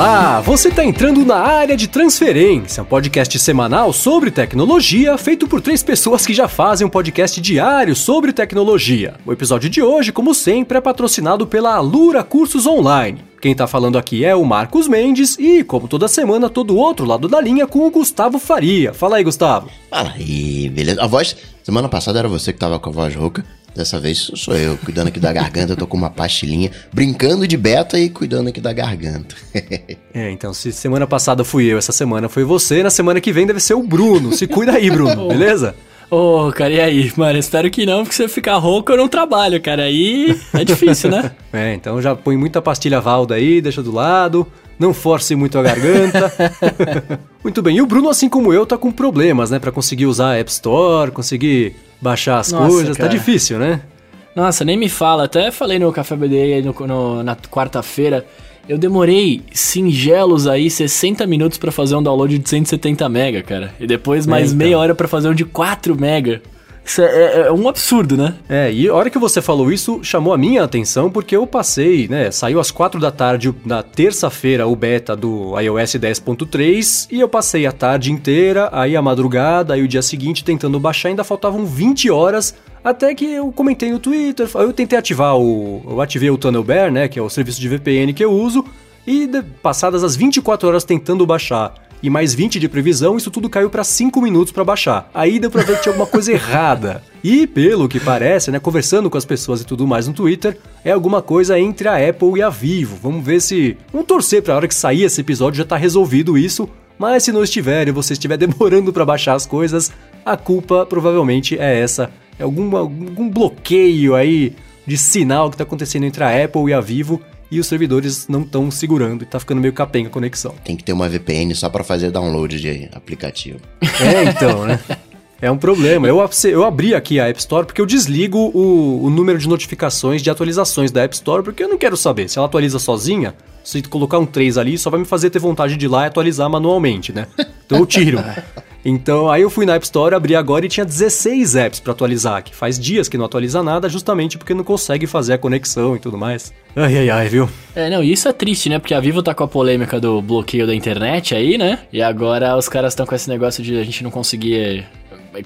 Olá, você está entrando na área de transferência, um podcast semanal sobre tecnologia feito por três pessoas que já fazem um podcast diário sobre tecnologia. O episódio de hoje, como sempre, é patrocinado pela Alura Cursos Online. Quem tá falando aqui é o Marcos Mendes e, como toda semana, todo outro lado da linha com o Gustavo Faria. Fala aí, Gustavo. Fala aí, beleza? A voz, semana passada era você que tava com a voz rouca. Dessa vez sou eu, cuidando aqui da garganta, eu tô com uma pastilhinha, brincando de beta e cuidando aqui da garganta. é, então, se semana passada fui eu, essa semana foi você, na semana que vem deve ser o Bruno. Se cuida aí, Bruno, beleza? Ô, oh, cara, e aí? Mano, espero que não, porque se eu ficar rouco eu não trabalho, cara. Aí é difícil, né? é, então já põe muita pastilha Valda aí, deixa do lado. Não force muito a garganta. muito bem, e o Bruno, assim como eu, tá com problemas, né? para conseguir usar a App Store, conseguir baixar as Nossa, coisas. Tá cara. Tá difícil, né? Nossa, nem me fala. Até falei no Café BD no, no, na quarta-feira. Eu demorei singelos aí 60 minutos para fazer um download de 170 mega, cara. E depois mais é, então. meia hora para fazer um de 4 mega. Isso é, é, é, um absurdo, né? É, e a hora que você falou isso, chamou a minha atenção porque eu passei, né? Saiu às 4 da tarde na terça-feira o beta do iOS 10.3 e eu passei a tarde inteira, aí a madrugada, aí o dia seguinte tentando baixar, ainda faltavam 20 horas até que eu comentei no Twitter, eu tentei ativar o. Eu ativei o Tunnel Bear, né? Que é o serviço de VPN que eu uso, e passadas as 24 horas tentando baixar e mais 20 de previsão, isso tudo caiu para 5 minutos para baixar. Aí deu pra ver que tinha alguma coisa errada. E pelo que parece, né, conversando com as pessoas e tudo mais no Twitter, é alguma coisa entre a Apple e a Vivo. Vamos ver se. Vamos torcer pra hora que sair esse episódio já tá resolvido isso. Mas se não estiver e você estiver demorando para baixar as coisas, a culpa provavelmente é essa. É algum, algum bloqueio aí de sinal que está acontecendo entre a Apple e a Vivo e os servidores não estão segurando e tá ficando meio capenga a conexão. Tem que ter uma VPN só para fazer download de aplicativo. É, então, né? É um problema. Eu, eu abri aqui a App Store porque eu desligo o, o, número de notificações de atualizações da App Store porque eu não quero saber. Se ela atualiza sozinha, se colocar um 3 ali, só vai me fazer ter vontade de ir lá e atualizar manualmente, né? Então eu tiro. Então aí eu fui na App Store, abri agora e tinha 16 apps para atualizar, que faz dias que não atualiza nada, justamente porque não consegue fazer a conexão e tudo mais. Ai ai ai, viu? É, não, isso é triste, né? Porque a Vivo tá com a polêmica do bloqueio da internet aí, né? E agora os caras estão com esse negócio de a gente não conseguir.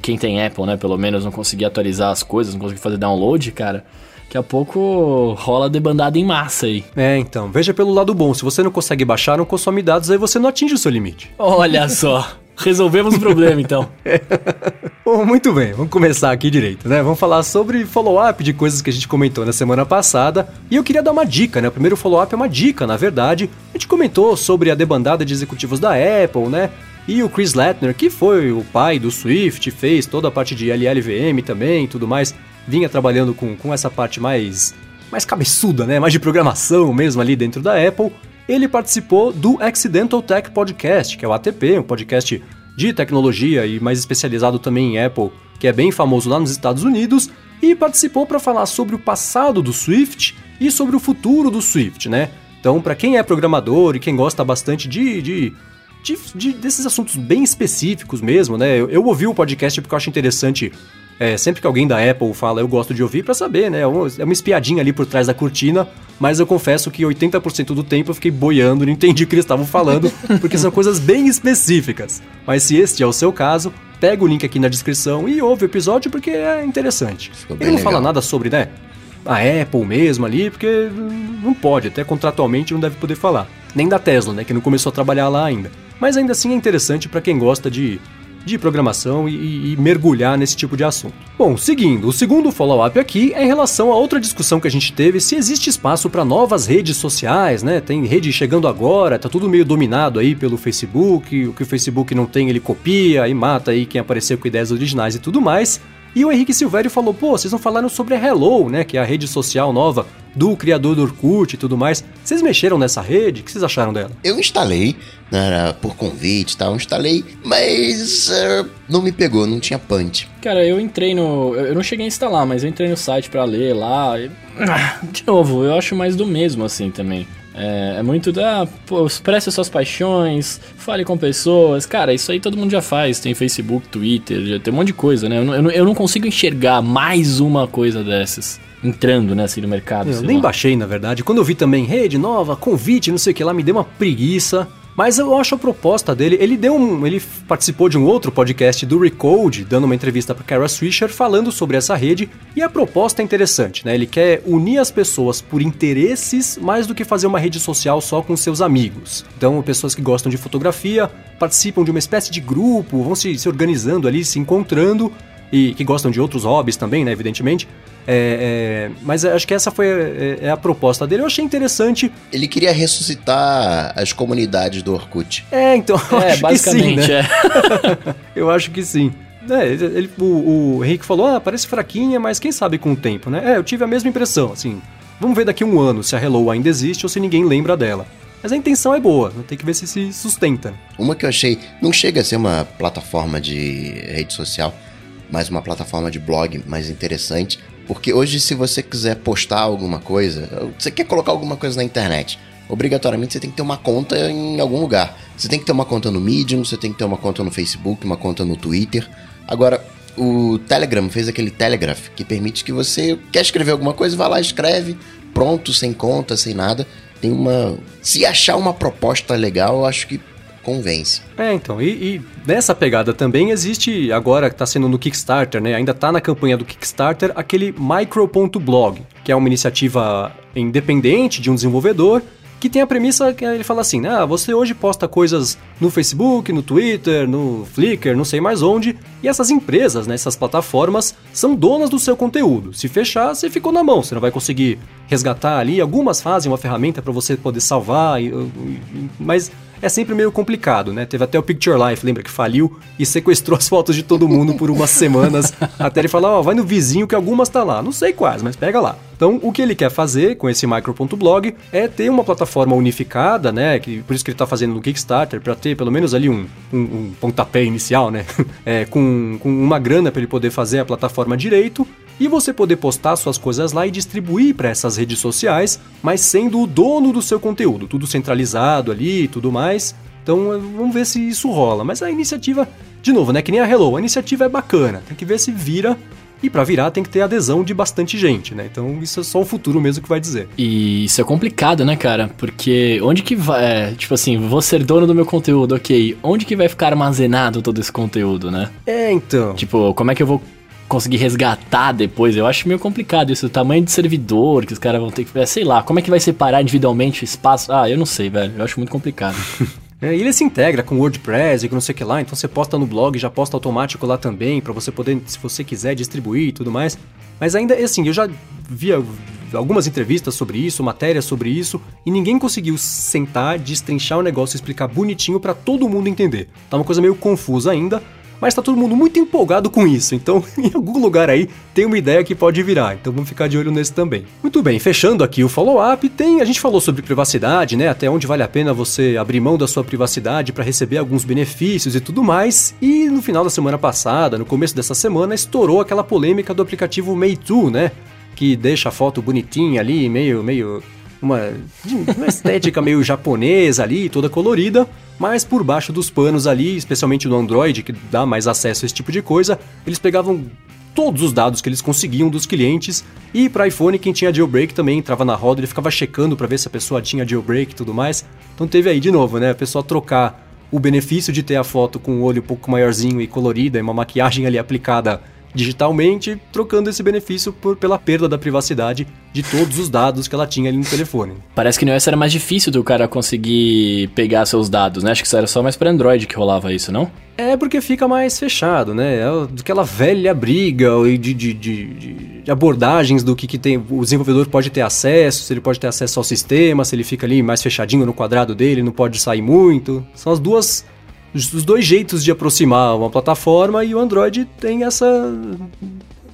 Quem tem Apple, né? Pelo menos não conseguir atualizar as coisas, não conseguir fazer download, cara. Daqui a pouco rola debandada em massa aí. É, então. Veja pelo lado bom. Se você não consegue baixar, não consome dados, aí você não atinge o seu limite. Olha só. Resolvemos o problema, então. Bom, muito bem, vamos começar aqui direito, né? Vamos falar sobre follow-up de coisas que a gente comentou na semana passada. E eu queria dar uma dica, né? O primeiro follow-up é uma dica, na verdade. A gente comentou sobre a debandada de executivos da Apple, né? E o Chris Latner, que foi o pai do Swift, fez toda a parte de LLVM também e tudo mais, vinha trabalhando com, com essa parte mais, mais cabeçuda, né? Mais de programação mesmo ali dentro da Apple ele participou do Accidental Tech Podcast, que é o ATP, um podcast de tecnologia e mais especializado também em Apple, que é bem famoso lá nos Estados Unidos, e participou para falar sobre o passado do Swift e sobre o futuro do Swift, né? Então, para quem é programador e quem gosta bastante de, de, de, de, desses assuntos bem específicos mesmo, né? Eu, eu ouvi o podcast porque eu acho interessante é, sempre que alguém da Apple fala, eu gosto de ouvir para saber, né? É uma espiadinha ali por trás da cortina, mas eu confesso que 80% do tempo eu fiquei boiando, não entendi o que eles estavam falando, porque são coisas bem específicas. Mas se este é o seu caso, pega o link aqui na descrição e ouve o episódio porque é interessante. Ele não legal. fala nada sobre, né? A Apple mesmo ali, porque não pode, até contratualmente não deve poder falar. Nem da Tesla, né? Que não começou a trabalhar lá ainda. Mas ainda assim é interessante para quem gosta de de programação e, e, mergulhar nesse tipo de assunto. Bom, seguindo, o segundo follow-up aqui é em relação a outra discussão que a gente teve se existe espaço para novas redes sociais, né? Tem rede chegando agora, tá tudo meio dominado aí pelo Facebook, o que o Facebook não tem ele copia e mata aí quem apareceu com ideias originais e tudo mais. E o Henrique Silvério falou: pô, vocês não falaram sobre a Hello, né? Que é a rede social nova do criador do Orkut e tudo mais. Vocês mexeram nessa rede? O que vocês acharam dela? Eu instalei, né, por convite e tal, instalei, mas uh, não me pegou, não tinha punch. Cara, eu entrei no. Eu não cheguei a instalar, mas eu entrei no site para ler lá. E... De novo, eu acho mais do mesmo assim também. É, é, muito da. Pô, expresse suas paixões, fale com pessoas. Cara, isso aí todo mundo já faz. Tem Facebook, Twitter, já tem um monte de coisa, né? Eu, eu, eu não consigo enxergar mais uma coisa dessas. entrando, né, assim, no mercado. Eu nem lá. baixei, na verdade. Quando eu vi também rede nova, convite, não sei o que lá, me deu uma preguiça. Mas eu acho a proposta dele. Ele deu um. Ele participou de um outro podcast do Recode, dando uma entrevista para Kara Swisher falando sobre essa rede. E a proposta é interessante, né? Ele quer unir as pessoas por interesses mais do que fazer uma rede social só com seus amigos. Então, pessoas que gostam de fotografia participam de uma espécie de grupo, vão se, se organizando ali, se encontrando e que gostam de outros hobbies também, né? Evidentemente. É, é, mas acho que essa foi é, é, a proposta dele. Eu achei interessante. Ele queria ressuscitar as comunidades do Orkut. É, então. É, basicamente, sim, né? é. eu acho que sim. É, ele, o, o Henrique falou, ah, parece fraquinha, mas quem sabe com o tempo, né? É, eu tive a mesma impressão, assim. Vamos ver daqui a um ano se a Hello ainda existe ou se ninguém lembra dela. Mas a intenção é boa, tem que ver se se sustenta. Uma que eu achei, não chega a ser uma plataforma de rede social, mas uma plataforma de blog mais interessante, porque hoje, se você quiser postar alguma coisa, você quer colocar alguma coisa na internet, obrigatoriamente você tem que ter uma conta em algum lugar. Você tem que ter uma conta no Medium, você tem que ter uma conta no Facebook, uma conta no Twitter. Agora, o Telegram fez aquele Telegraph que permite que você quer escrever alguma coisa, vá lá, escreve, pronto, sem conta, sem nada. Tem uma. Se achar uma proposta legal, eu acho que convence. É, então, e, e nessa pegada também existe, agora que está sendo no Kickstarter, né? Ainda está na campanha do Kickstarter, aquele micro.blog, que é uma iniciativa independente de um desenvolvedor que tem a premissa que ele fala assim: ah, você hoje posta coisas no Facebook, no Twitter, no Flickr, não sei mais onde, e essas empresas, né, essas plataformas, são donas do seu conteúdo. Se fechar, você ficou na mão, você não vai conseguir resgatar ali. Algumas fazem uma ferramenta para você poder salvar, mas é sempre meio complicado, né? Teve até o Picture Life, lembra que faliu e sequestrou as fotos de todo mundo por umas semanas, até ele falar, ó, oh, vai no vizinho que algumas tá lá. Não sei quais, mas pega lá. Então, o que ele quer fazer com esse micro.blog é ter uma plataforma unificada, né? Que, por isso que ele está fazendo no Kickstarter, para ter pelo menos ali um, um, um pontapé inicial, né? É, com, com uma grana para ele poder fazer a plataforma direito e você poder postar suas coisas lá e distribuir para essas redes sociais, mas sendo o dono do seu conteúdo, tudo centralizado ali e tudo mais. Então vamos ver se isso rola. Mas a iniciativa, de novo, né? Que nem a Hello, a iniciativa é bacana, tem que ver se vira. E para virar tem que ter adesão de bastante gente, né? Então isso é só o futuro mesmo que vai dizer. E isso é complicado, né, cara? Porque onde que vai. É, tipo assim, vou ser dono do meu conteúdo, ok. Onde que vai ficar armazenado todo esse conteúdo, né? É, então. Tipo, como é que eu vou conseguir resgatar depois. Eu acho meio complicado isso, o tamanho de servidor que os caras vão ter que. Sei lá, como é que vai separar individualmente o espaço? Ah, eu não sei, velho. Eu acho muito complicado. É, e ele se integra com WordPress e com não sei o que lá, então você posta no blog, já posta automático lá também, para você poder, se você quiser, distribuir e tudo mais. Mas ainda, assim, eu já vi algumas entrevistas sobre isso, matérias sobre isso, e ninguém conseguiu sentar, destrinchar o negócio e explicar bonitinho para todo mundo entender. Tá uma coisa meio confusa ainda, mas tá todo mundo muito empolgado com isso, então em algum lugar aí tem uma ideia que pode virar, então vamos ficar de olho nesse também. Muito bem, fechando aqui o follow-up, tem, a gente falou sobre privacidade, né, até onde vale a pena você abrir mão da sua privacidade para receber alguns benefícios e tudo mais, e no final da semana passada, no começo dessa semana, estourou aquela polêmica do aplicativo Meitu, né, que deixa a foto bonitinha ali, meio, meio uma, uma estética meio japonesa ali, toda colorida, mas por baixo dos panos ali, especialmente no Android, que dá mais acesso a esse tipo de coisa, eles pegavam todos os dados que eles conseguiam dos clientes e para iPhone quem tinha jailbreak também entrava na roda, ele ficava checando para ver se a pessoa tinha jailbreak e tudo mais. Então teve aí de novo, né, a pessoa trocar o benefício de ter a foto com o olho um pouco maiorzinho e colorida e uma maquiagem ali aplicada digitalmente, trocando esse benefício por, pela perda da privacidade de todos os dados que ela tinha ali no telefone. Parece que no iOS era mais difícil do cara conseguir pegar seus dados, né? Acho que isso era só mais para Android que rolava isso, não? É porque fica mais fechado, né? É aquela velha briga de, de, de, de abordagens do que, que tem, o desenvolvedor pode ter acesso, se ele pode ter acesso ao sistema, se ele fica ali mais fechadinho no quadrado dele, não pode sair muito. São as duas os dois jeitos de aproximar uma plataforma e o Android tem essa.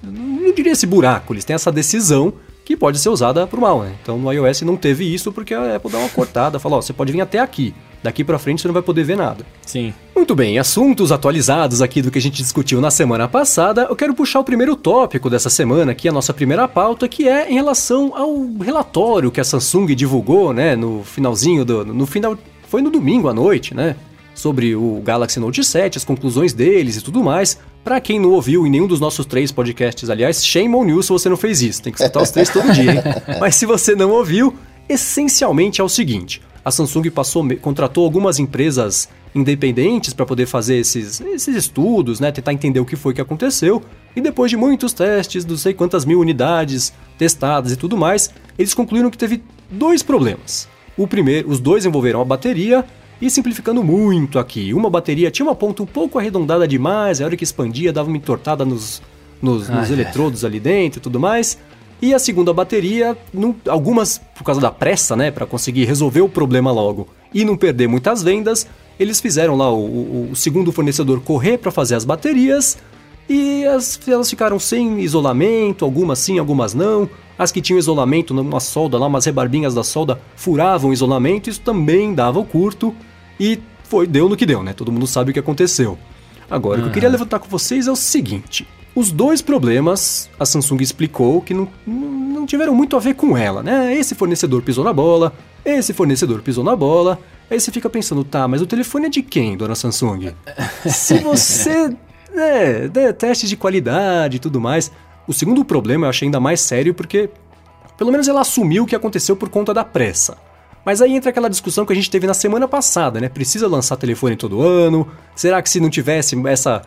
Não diria esse buraco, eles têm essa decisão que pode ser usada para o mal. Né? Então no iOS não teve isso porque a Apple dá uma cortada, fala: ó, você pode vir até aqui, daqui para frente você não vai poder ver nada. Sim. Muito bem, assuntos atualizados aqui do que a gente discutiu na semana passada, eu quero puxar o primeiro tópico dessa semana, aqui a nossa primeira pauta, que é em relação ao relatório que a Samsung divulgou, né, no finalzinho do. no final. Foi no domingo à noite, né? Sobre o Galaxy Note 7, as conclusões deles e tudo mais. Pra quem não ouviu em nenhum dos nossos três podcasts, aliás, shame on you se você não fez isso. Tem que escutar os três todo dia, hein? Mas se você não ouviu, essencialmente é o seguinte: a Samsung passou, contratou algumas empresas independentes para poder fazer esses, esses estudos, né? Tentar entender o que foi que aconteceu. E depois de muitos testes, não sei quantas mil unidades testadas e tudo mais, eles concluíram que teve dois problemas. O primeiro, os dois envolveram a bateria e simplificando muito aqui, uma bateria tinha uma ponta um pouco arredondada demais, a hora que expandia dava uma entortada nos, nos, ah, nos é. eletrodos ali dentro e tudo mais. E a segunda bateria, algumas por causa da pressa, né, para conseguir resolver o problema logo e não perder muitas vendas, eles fizeram lá o, o, o segundo fornecedor correr para fazer as baterias e as, elas ficaram sem isolamento, algumas sim, algumas não. As que tinham isolamento, uma solda lá, umas rebarbinhas da solda furavam o isolamento, isso também dava o curto e foi deu no que deu, né? Todo mundo sabe o que aconteceu. Agora, uhum. o que eu queria levantar com vocês é o seguinte: os dois problemas, a Samsung explicou que não, não tiveram muito a ver com ela, né? Esse fornecedor pisou na bola, esse fornecedor pisou na bola. Aí você fica pensando, tá, mas o telefone é de quem, dona Samsung? Se você. É, né, testes de qualidade e tudo mais. O segundo problema eu achei ainda mais sério porque, pelo menos ela assumiu o que aconteceu por conta da pressa. Mas aí entra aquela discussão que a gente teve na semana passada, né? Precisa lançar telefone todo ano? Será que se não tivesse essa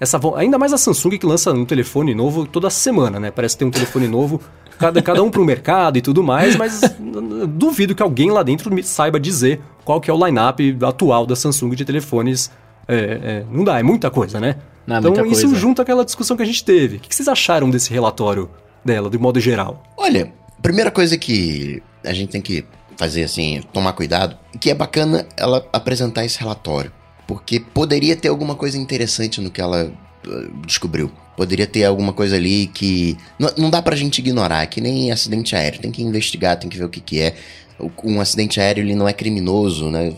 essa ainda mais a Samsung que lança um telefone novo toda semana, né? Parece ter um telefone novo, cada, cada um para o mercado e tudo mais, mas duvido que alguém lá dentro saiba dizer qual que é o line-up atual da Samsung de telefones. É, é, não dá, é muita coisa, né? Não, então isso coisa. junta aquela discussão que a gente teve. O que vocês acharam desse relatório dela, de modo geral? Olha, primeira coisa que a gente tem que fazer assim, tomar cuidado, que é bacana ela apresentar esse relatório porque poderia ter alguma coisa interessante no que ela uh, descobriu. Poderia ter alguma coisa ali que. Não, não dá pra gente ignorar, é que nem acidente aéreo. Tem que investigar, tem que ver o que, que é. Um acidente aéreo ele não é criminoso, né?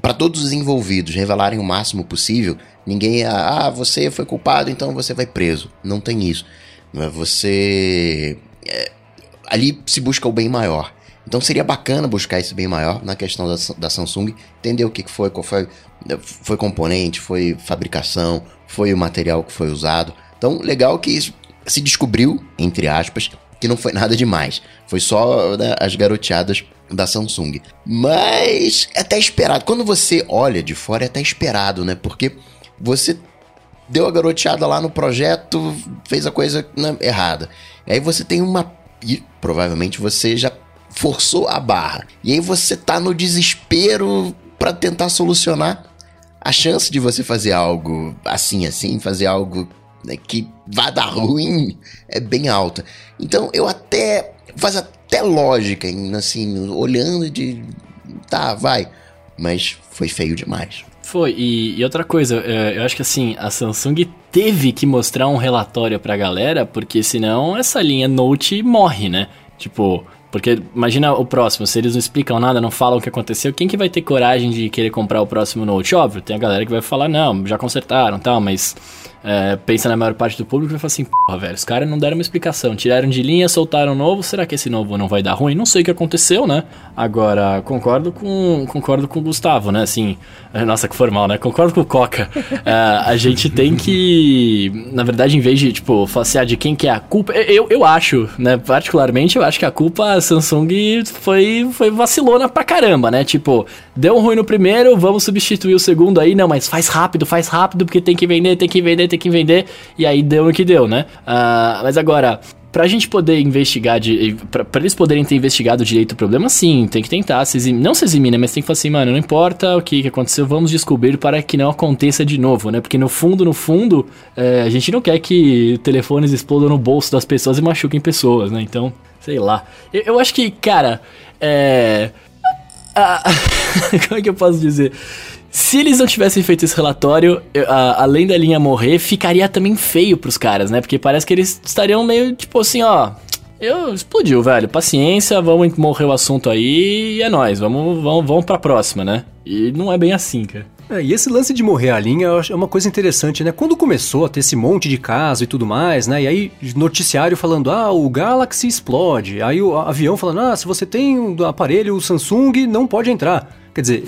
Para todos os envolvidos revelarem o máximo possível, ninguém. Ah, você foi culpado, então você vai preso. Não tem isso. Você. É, ali se busca o bem maior. Então seria bacana buscar esse bem maior na questão da, da Samsung, entender o que foi, qual foi, foi componente, foi fabricação, foi o material que foi usado. Então, legal que isso se descobriu, entre aspas, que não foi nada demais. Foi só né, as garoteadas da Samsung. Mas é até esperado. Quando você olha de fora, é até esperado, né? Porque você deu a garoteada lá no projeto, fez a coisa né, errada. Aí você tem uma. E provavelmente você já forçou a barra. E aí você tá no desespero para tentar solucionar. A chance de você fazer algo assim, assim, fazer algo né, que vá dar ruim é bem alta. Então eu até. faz até lógica, assim, olhando de. Tá, vai. Mas foi feio demais. Foi, e, e, outra coisa, é, eu acho que assim, a Samsung teve que mostrar um relatório pra galera, porque senão essa linha Note morre, né? Tipo, porque imagina o próximo, se eles não explicam nada, não falam o que aconteceu, quem que vai ter coragem de querer comprar o próximo Note? Óbvio, tem a galera que vai falar, não, já consertaram tal, mas é, pensa na maior parte do público e vai falar assim, porra, velho, os caras não deram uma explicação, tiraram de linha, soltaram novo, será que esse novo não vai dar ruim? Não sei o que aconteceu, né? Agora, concordo com concordo com o Gustavo, né? Assim, é, nossa, que formal, né? Concordo com o Coca. é, a gente tem que, na verdade, em vez de, tipo, falar de quem que é a culpa, eu, eu acho, né? Particularmente, eu acho que a culpa a Samsung foi, foi vacilona pra caramba, né? Tipo, deu ruim no primeiro, vamos substituir o segundo aí, não, mas faz rápido, faz rápido, porque tem que vender, tem que vender, ter que vender, e aí deu o que deu, né? Uh, mas agora, pra gente poder investigar, de, pra, pra, eles poderem ter investigado direito o problema, sim, tem que tentar, se não se eximir, né? Mas tem que falar assim, mano, não importa o que, que aconteceu, vamos descobrir para que não aconteça de novo, né? Porque no fundo, no fundo, é, a gente não quer que telefones explodam no bolso das pessoas e machuquem pessoas, né? Então, sei lá. Eu, eu acho que, cara, é. como é que eu posso dizer? Se eles não tivessem feito esse relatório, a, além da linha morrer, ficaria também feio pros caras, né? Porque parece que eles estariam meio tipo assim, ó. Eu explodiu, velho. Paciência, vamos morrer o assunto aí e é nóis. Vamos, vamos, vamos pra próxima, né? E não é bem assim, cara. É, e esse lance de morrer a linha é uma coisa interessante, né? Quando começou a ter esse monte de caso e tudo mais, né? E aí, noticiário falando, ah, o Galaxy explode. Aí o avião falando, ah, se você tem um aparelho Samsung, não pode entrar. Quer dizer,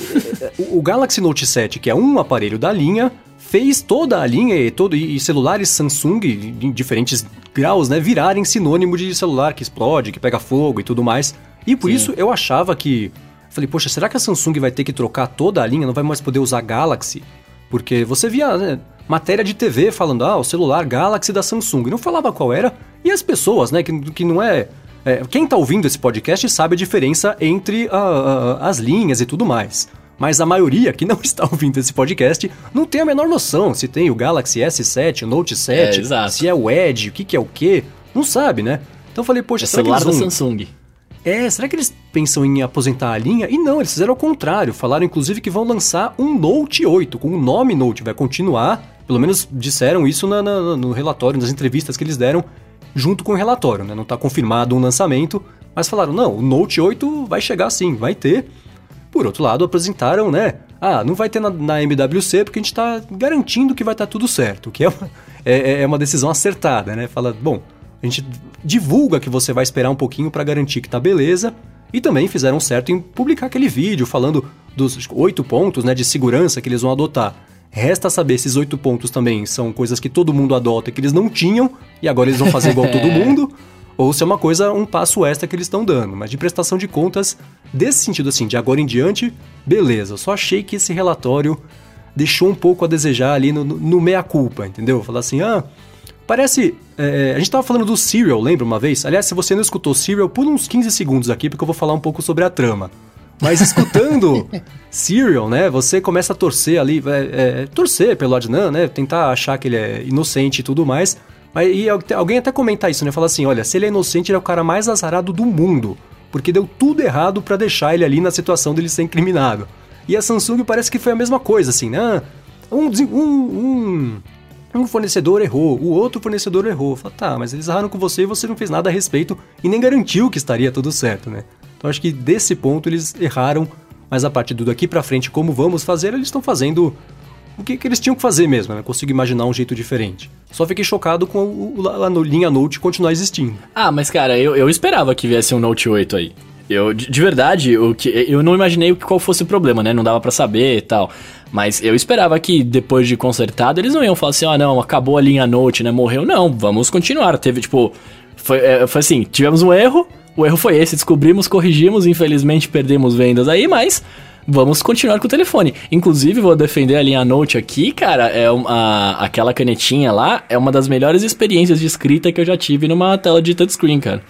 o Galaxy Note 7, que é um aparelho da linha, fez toda a linha e, todo, e celulares Samsung em diferentes graus, né, virarem sinônimo de celular que explode, que pega fogo e tudo mais. E por Sim. isso eu achava que. Falei, poxa, será que a Samsung vai ter que trocar toda a linha? Não vai mais poder usar Galaxy? Porque você via né, matéria de TV falando, ah, o celular Galaxy da Samsung. Não falava qual era. E as pessoas, né, que, que não é, é Quem tá ouvindo esse podcast sabe a diferença entre a, a, as linhas e tudo mais. Mas a maioria que não está ouvindo esse podcast não tem a menor noção se tem o Galaxy S7, o Note 7, é, se é o Edge, o que, que é o que. Não sabe, né? Então eu falei, poxa, é será celular que eles vão... da Samsung. É, será que eles pensam em aposentar a linha? E não, eles fizeram o contrário. Falaram inclusive que vão lançar um Note 8 com o nome Note. Vai continuar, pelo menos disseram isso na, na, no relatório, nas entrevistas que eles deram junto com o relatório. Né? Não está confirmado um lançamento, mas falaram: não, o Note 8 vai chegar sim, vai ter. Por outro lado, apresentaram, né? Ah, não vai ter na, na MWC porque a gente está garantindo que vai estar tá tudo certo, que é uma, é, é uma decisão acertada, né? Fala, bom, a gente divulga que você vai esperar um pouquinho para garantir que tá beleza. E também fizeram certo em publicar aquele vídeo falando dos oito pontos né, de segurança que eles vão adotar. Resta saber se esses oito pontos também são coisas que todo mundo adota e que eles não tinham, e agora eles vão fazer igual todo mundo, ou se é uma coisa, um passo extra que eles estão dando. Mas de prestação de contas, desse sentido assim, de agora em diante, beleza. Eu só achei que esse relatório deixou um pouco a desejar ali no, no meia-culpa, entendeu? Falar assim, ah, Parece. É, a gente tava falando do Serial, lembra uma vez? Aliás, se você não escutou Serial, pula uns 15 segundos aqui, porque eu vou falar um pouco sobre a trama. Mas escutando Serial, né? Você começa a torcer ali, é, é, torcer pelo Adnan, né? Tentar achar que ele é inocente e tudo mais. Mas, e alguém até comentar isso, né? Falar assim: olha, se ele é inocente, ele é o cara mais azarado do mundo. Porque deu tudo errado para deixar ele ali na situação dele ser incriminado. E a Samsung parece que foi a mesma coisa, assim, né? Um, um, um um fornecedor errou, o outro fornecedor errou. Fala, tá, mas eles erraram com você e você não fez nada a respeito e nem garantiu que estaria tudo certo, né? Então acho que desse ponto eles erraram, mas a partir do daqui para frente, como vamos fazer, eles estão fazendo o que, que, eles tinham que fazer mesmo, né? Consigo imaginar um jeito diferente. Só fiquei chocado com o, a, a linha Note continuar existindo. Ah, mas cara, eu, eu esperava que viesse um Note 8 aí. Eu, de, de verdade, o que, eu não imaginei qual fosse o problema, né? Não dava para saber e tal. Mas eu esperava que depois de consertado eles não iam falar assim, ah não, acabou a linha Note, né? Morreu. Não, vamos continuar. Teve, tipo. Foi, é, foi assim, tivemos um erro, o erro foi esse, descobrimos, corrigimos, infelizmente perdemos vendas aí, mas vamos continuar com o telefone. Inclusive, vou defender a linha Note aqui, cara, é uma, aquela canetinha lá é uma das melhores experiências de escrita que eu já tive numa tela de touchscreen, cara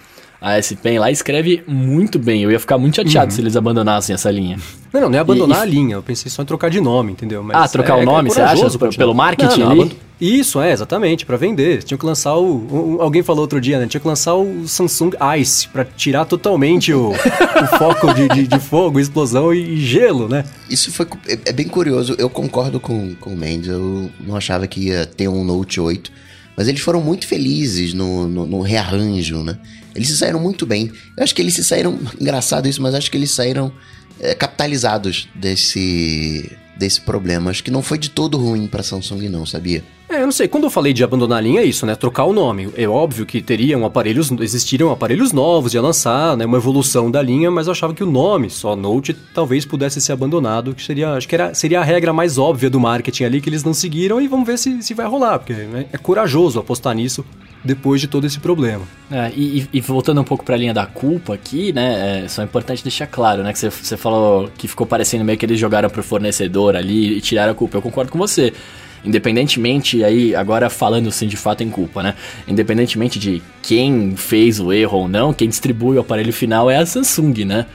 a S-Pen lá escreve muito bem. Eu ia ficar muito chateado uhum. se eles abandonassem essa linha. Não, não, não é abandonar e, a linha. Eu pensei só em trocar de nome, entendeu? Mas ah, trocar é, o nome, é você acha? Pelo marketing não, não, ali? Isso, é, exatamente, para vender. Tinha que lançar o, o, Alguém falou outro dia, né? Tinha que lançar o Samsung Ice para tirar totalmente o, o foco de, de, de, fogo, explosão e, e, gelo, né? Isso foi. É, é, bem curioso. Eu concordo com, com o Mendes. Eu não achava que ia ter um Note 8. Mas eles foram muito felizes no, no, no rearranjo, né? Eles se saíram muito bem. Eu acho que eles se saíram. Engraçado isso, mas acho que eles saíram é, capitalizados desse, desse problema. Acho que não foi de todo ruim pra Samsung, não, sabia? É, eu não sei. Quando eu falei de abandonar a linha, é isso, né? Trocar o nome. É óbvio que teriam aparelhos, existiriam aparelhos novos de lançar, né? Uma evolução da linha, mas eu achava que o nome, só Note, talvez pudesse ser abandonado, que seria, acho que era, seria a regra mais óbvia do marketing ali que eles não seguiram e vamos ver se, se vai rolar, porque né? é corajoso apostar nisso depois de todo esse problema. É, e, e, voltando um pouco para a linha da culpa aqui, né, é só importante deixar claro, né, que você falou que ficou parecendo meio que eles jogaram pro fornecedor ali e tiraram a culpa. Eu concordo com você. Independentemente, aí, agora falando assim de fato em culpa, né? Independentemente de quem fez o erro ou não, quem distribui o aparelho final é a Samsung, né?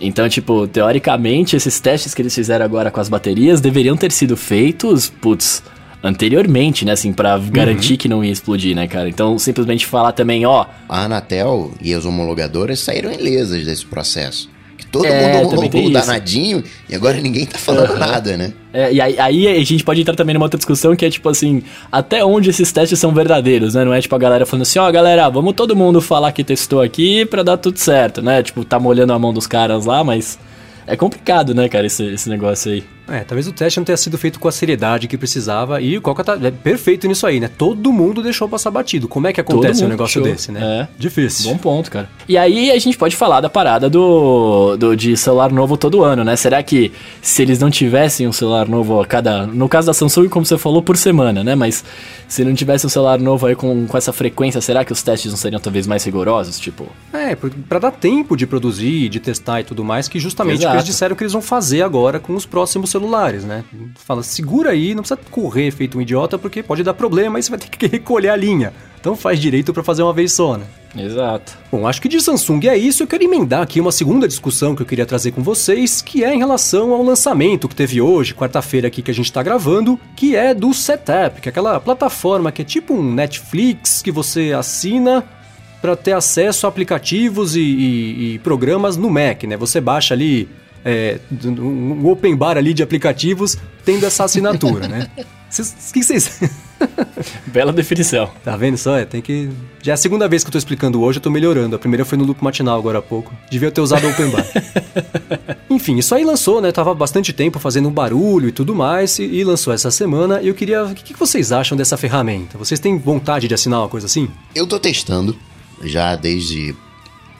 Então, tipo, teoricamente, esses testes que eles fizeram agora com as baterias deveriam ter sido feitos, putz, anteriormente, né, assim, para garantir uhum. que não ia explodir, né, cara? Então, simplesmente falar também, ó, a Anatel e as homologadoras saíram ilesas desse processo. Que todo é, mundo homologou danadinho e agora ninguém tá falando uhum. nada, né? É, e aí, aí, a gente pode entrar também numa outra discussão que é tipo assim, até onde esses testes são verdadeiros, né? Não é tipo a galera falando assim, ó, oh, galera, vamos todo mundo falar que testou aqui pra dar tudo certo, né? Tipo, tá molhando a mão dos caras lá, mas é complicado, né, cara, esse, esse negócio aí. É, talvez o teste não tenha sido feito com a seriedade que precisava e o Coca tá é perfeito nisso aí, né? Todo mundo deixou passar batido. Como é que acontece um negócio show. desse, né? É. Difícil. Bom ponto, cara. E aí a gente pode falar da parada do, do de celular novo todo ano, né? Será que se eles não tivessem um celular novo a cada. No caso da Samsung, como você falou, por semana, né? Mas se não tivesse um celular novo aí com, com essa frequência, será que os testes não seriam talvez mais rigorosos? Tipo. É, pra dar tempo de produzir, de testar e tudo mais, que justamente o que eles disseram que eles vão fazer agora com os próximos celulares, né? Fala, segura aí, não precisa correr feito um idiota, porque pode dar problema e você vai ter que recolher a linha. Então faz direito pra fazer uma vez só, né? Exato. Bom, acho que de Samsung é isso. Eu quero emendar aqui uma segunda discussão que eu queria trazer com vocês, que é em relação ao lançamento que teve hoje, quarta-feira aqui que a gente tá gravando, que é do Setup, que é aquela plataforma que é tipo um Netflix que você assina para ter acesso a aplicativos e, e- e programas no Mac, né? Você baixa ali é, um open bar ali de aplicativos tendo essa assinatura, né? Vocês- O que vocês... Bela definição. Tá vendo só? É, tem que. Já é a segunda vez que eu tô explicando hoje, eu tô melhorando. A primeira foi no loop matinal agora há pouco. Devia ter usado o Open Bar. Enfim, isso aí lançou, né? Tava há bastante tempo fazendo um barulho e tudo mais, e, e lançou essa semana. E eu queria. O que, que vocês acham dessa ferramenta? Vocês têm vontade de assinar uma coisa assim? Eu tô testando já desde,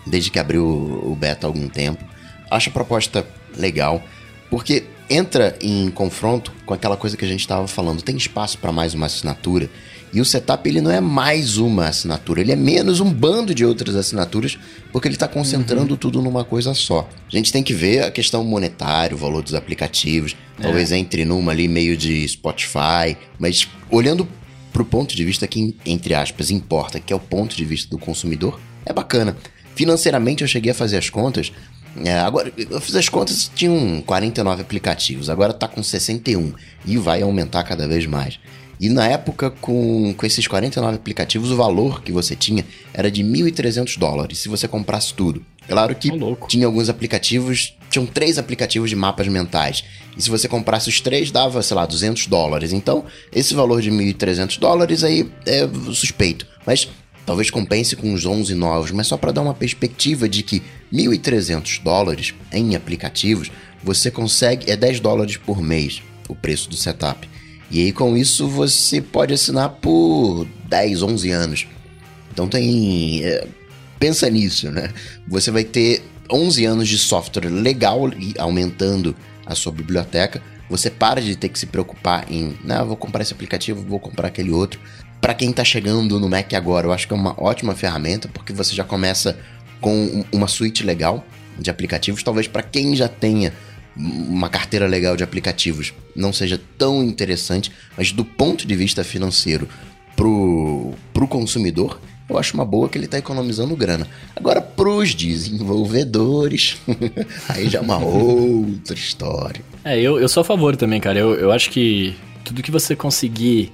desde que abriu o beta há algum tempo. Acho a proposta legal, porque entra em confronto com aquela coisa que a gente estava falando. Tem espaço para mais uma assinatura. E o setup ele não é mais uma assinatura, ele é menos um bando de outras assinaturas, porque ele está concentrando tudo numa coisa só. A gente tem que ver a questão monetária, o valor dos aplicativos, talvez entre numa ali meio de Spotify, mas olhando pro ponto de vista que, entre aspas, importa, que é o ponto de vista do consumidor, é bacana. Financeiramente eu cheguei a fazer as contas. É, agora, eu fiz as contas, tinham 49 aplicativos, agora tá com 61 e vai aumentar cada vez mais. E na época, com, com esses 49 aplicativos, o valor que você tinha era de 1.300 dólares se você comprasse tudo. Claro que louco. tinha alguns aplicativos, tinham três aplicativos de mapas mentais. E se você comprasse os três, dava, sei lá, 200 dólares. Então, esse valor de 1.300 dólares aí é suspeito. Mas talvez compense com uns 11 novos. Mas só para dar uma perspectiva de que 1.300 dólares em aplicativos, você consegue, é 10 dólares por mês o preço do setup. E aí com isso você pode assinar por 10, 11 anos. Então tem. é, pensa nisso, né? Você vai ter 11 anos de software legal e aumentando a sua biblioteca. Você para de ter que se preocupar em, não, vou comprar esse aplicativo, vou comprar aquele outro. Para quem tá chegando no Mac agora, eu acho que é uma ótima ferramenta, porque você já começa com um- uma suíte legal de aplicativos. Talvez para quem já tenha uma carteira legal de aplicativos não seja tão interessante, mas do ponto de vista financeiro pro, pro consumidor, eu acho uma boa que ele tá economizando grana. Agora, pros desenvolvedores, aí já é uma outra história. É, eu, eu sou a favor também, cara. Eu, eu acho que tudo que você conseguir.